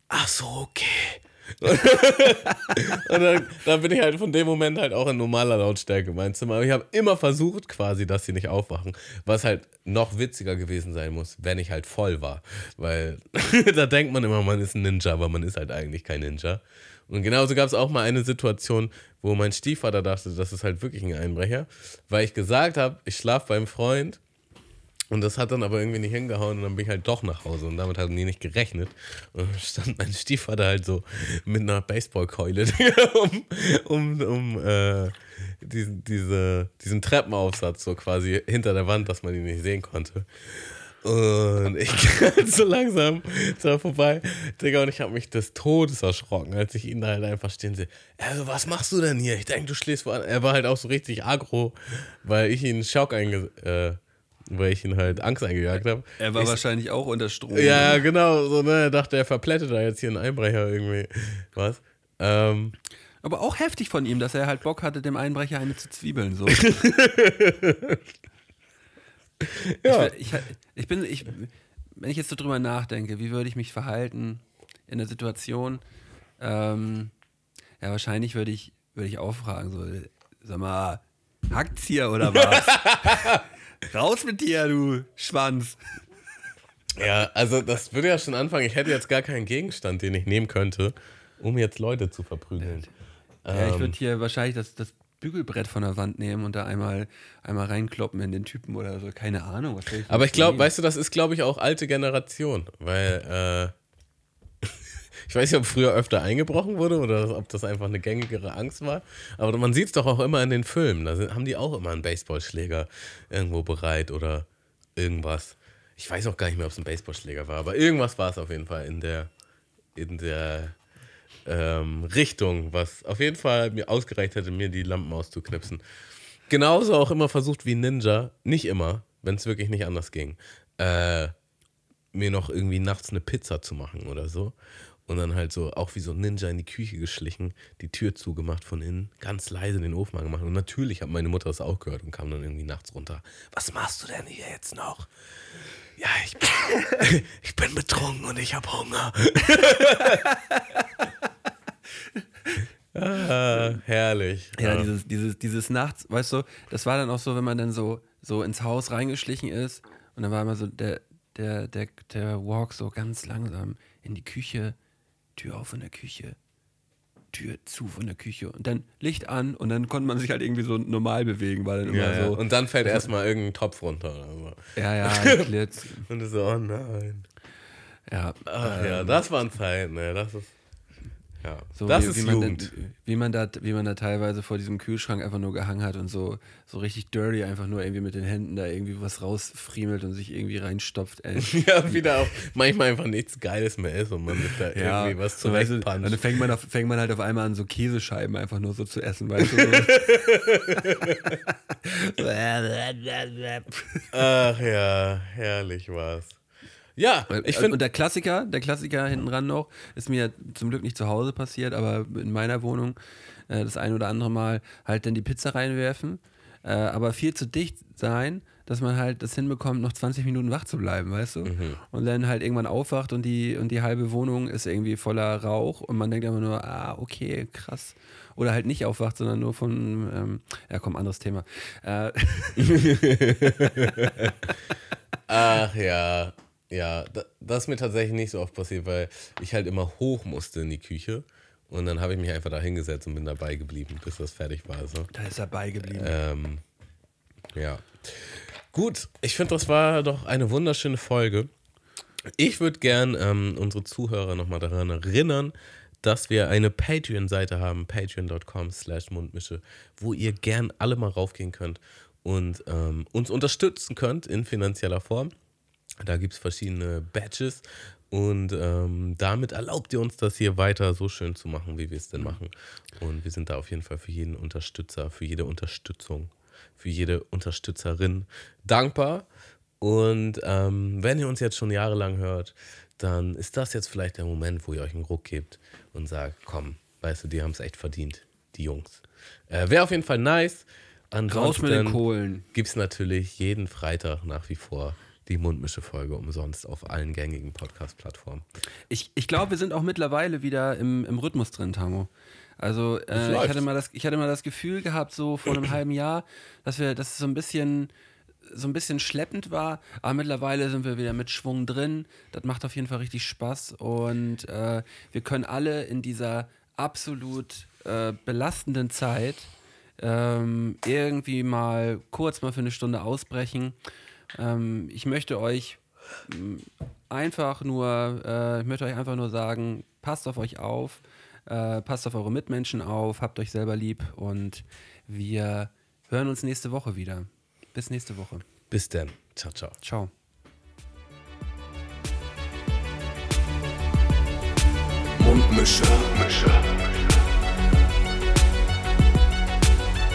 ach so, okay. und dann, dann bin ich halt von dem Moment halt auch in normaler Lautstärke in mein Zimmer. Aber ich habe immer versucht quasi, dass sie nicht aufwachen. Was halt noch witziger gewesen sein muss, wenn ich halt voll war. Weil da denkt man immer, man ist ein Ninja, aber man ist halt eigentlich kein Ninja. Und genauso gab es auch mal eine Situation, wo mein Stiefvater dachte, das ist halt wirklich ein Einbrecher, weil ich gesagt habe, ich schlafe beim Freund und das hat dann aber irgendwie nicht hingehauen und dann bin ich halt doch nach Hause und damit hatten die nicht gerechnet. Und dann stand mein Stiefvater halt so mit einer Baseballkeule um, um, um äh, diesen, diese, diesen Treppenaufsatz so quasi hinter der Wand, dass man ihn nicht sehen konnte. Und ich halt so langsam da vorbei. Digga, und ich habe mich des Todes erschrocken, als ich ihn da halt einfach stehen sehe. Also, was machst du denn hier? Ich denke, du schläfst vor. Er war halt auch so richtig aggro, weil ich ihn Schock einge... Äh, weil ich ihn halt Angst eingejagt habe. Er war Ich- wahrscheinlich auch unter Strom. ja, genau. So, ne, er dachte, er verplättet da jetzt hier einen Einbrecher irgendwie. Was? Ähm, Aber auch heftig von ihm, dass er halt Bock hatte, dem Einbrecher eine zu zwiebeln. So. ja. Ich, ich, ich bin, ich, wenn ich jetzt so drüber nachdenke, wie würde ich mich verhalten in der Situation? Ähm, ja, wahrscheinlich würde ich, würde ich auch fragen, so, sag mal, hackt's hier oder was? Raus mit dir, du Schwanz. ja, also das würde ja schon anfangen. Ich hätte jetzt gar keinen Gegenstand, den ich nehmen könnte, um jetzt Leute zu verprügeln. Ja, ich Ähm, würde hier wahrscheinlich das, das Bügelbrett von der Wand nehmen und da einmal, einmal reinkloppen in den Typen oder so. Keine Ahnung. Was soll aber ich glaube, weißt du, das ist, glaube ich, auch alte Generation, weil äh, ich weiß nicht, ob früher öfter eingebrochen wurde oder ob das einfach eine gängigere Angst war. Aber man sieht es doch auch immer in den Filmen. Da haben die auch immer einen Baseballschläger irgendwo bereit oder irgendwas. Ich weiß auch gar nicht mehr, ob es ein Baseballschläger war, aber irgendwas war es auf jeden Fall in der, in der ähm, Richtung, was auf jeden Fall mir ausgereicht hätte, mir die Lampen auszuknipsen. Genauso auch immer versucht wie Ninja, nicht immer, wenn es wirklich nicht anders ging, äh, mir noch irgendwie nachts eine Pizza zu machen oder so. Und dann halt so auch wie so ein Ninja in die Küche geschlichen, die Tür zugemacht von innen, ganz leise den Ofen angemacht. Und natürlich hat meine Mutter das auch gehört und kam dann irgendwie nachts runter. Was machst du denn hier jetzt noch? Ja, ich bin, ich bin betrunken und ich habe Hunger. ah, herrlich. Ja, dieses, dieses, dieses Nachts, weißt du, das war dann auch so, wenn man dann so, so ins Haus reingeschlichen ist und dann war immer so der, der, der, der Walk so ganz langsam in die Küche, Tür auf in der Küche, Tür zu von der Küche und dann Licht an und dann konnte man sich halt irgendwie so normal bewegen, weil dann immer Ja, ja. so. Und dann fällt erstmal irgendein Topf runter oder so. ja, ja, Glitz. Und du so, oh nein. Ja, Ach ja, das waren Zeiten, ne? Das ist. Ja. So das wie, ist wie man Jugend. Da, wie, man da, wie man da teilweise vor diesem Kühlschrank einfach nur gehangen hat und so, so richtig dirty einfach nur irgendwie mit den Händen da irgendwie was rausfriemelt und sich irgendwie reinstopft, ey. ja, wieder auch manchmal einfach nichts Geiles mehr ist und man sich da irgendwie was so weißt du, dann fängt man, auf, fängt man halt auf einmal an, so Käsescheiben einfach nur so zu essen, weißt du? So. Ach ja, herrlich war's. Ja, ich und finde. der Klassiker, der Klassiker hinten ran noch, ist mir zum Glück nicht zu Hause passiert, aber in meiner Wohnung äh, das ein oder andere Mal halt dann die Pizza reinwerfen, äh, aber viel zu dicht sein, dass man halt das hinbekommt, noch 20 Minuten wach zu bleiben, weißt du? Und dann halt irgendwann aufwacht und die, und die halbe Wohnung ist irgendwie voller Rauch und man denkt einfach nur, ah, okay, krass. Oder halt nicht aufwacht, sondern nur von, ähm, ja komm, anderes Thema. Äh, Ach ja, ja. da- Das ist mir tatsächlich nicht so oft passiert, weil ich halt immer hoch musste in die Küche. Und dann habe ich mich einfach da hingesetzt und bin dabei geblieben, bis das fertig war. So. da ist er beigeblieben. Ähm, ja. Gut, ich finde, das war doch eine wunderschöne Folge. Ich würde gern ähm, unsere Zuhörer nochmal daran erinnern, dass wir eine Patreon-Seite haben, patreon.com slash mundmische, wo ihr gern alle mal raufgehen könnt und ähm, uns unterstützen könnt in finanzieller Form. Da gibt es verschiedene Badges und ähm, damit erlaubt ihr uns das hier weiter so schön zu machen, wie wir es denn machen. Und wir sind da auf jeden Fall für jeden Unterstützer, für jede Unterstützung, für jede Unterstützerin dankbar. Und ähm, wenn ihr uns jetzt schon jahrelang hört, dann ist das jetzt vielleicht der Moment, wo ihr euch einen Ruck gebt und sagt, komm, weißt du, die haben es echt verdient, die Jungs. Äh, Wäre auf jeden Fall nice. Raus mit den Ansonsten Kohlen. gibt es natürlich jeden Freitag nach wie vor die Mundmische-Folge umsonst auf allen gängigen Podcast-Plattformen. Ich, ich glaube, wir sind auch mittlerweile wieder im, im Rhythmus drin, Tamo. Also äh, ich, hatte mal das, ich hatte mal das Gefühl gehabt, so vor einem halben Jahr, dass wir, dass es so ein bisschen so ein bisschen schleppend war, aber mittlerweile sind wir wieder mit Schwung drin. Das macht auf jeden Fall richtig Spaß und äh, wir können alle in dieser absolut äh, belastenden Zeit ähm, irgendwie mal kurz mal für eine Stunde ausbrechen. Ähm, ich möchte euch m, einfach nur, äh, ich möchte euch einfach nur sagen, passt auf euch auf, äh, passt auf eure Mitmenschen auf, habt euch selber lieb und wir hören uns nächste Woche wieder. Bis nächste Woche. Bis dann. Ciao, ciao. Ciao. Mundmische. Mundmische.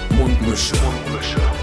Mundmische.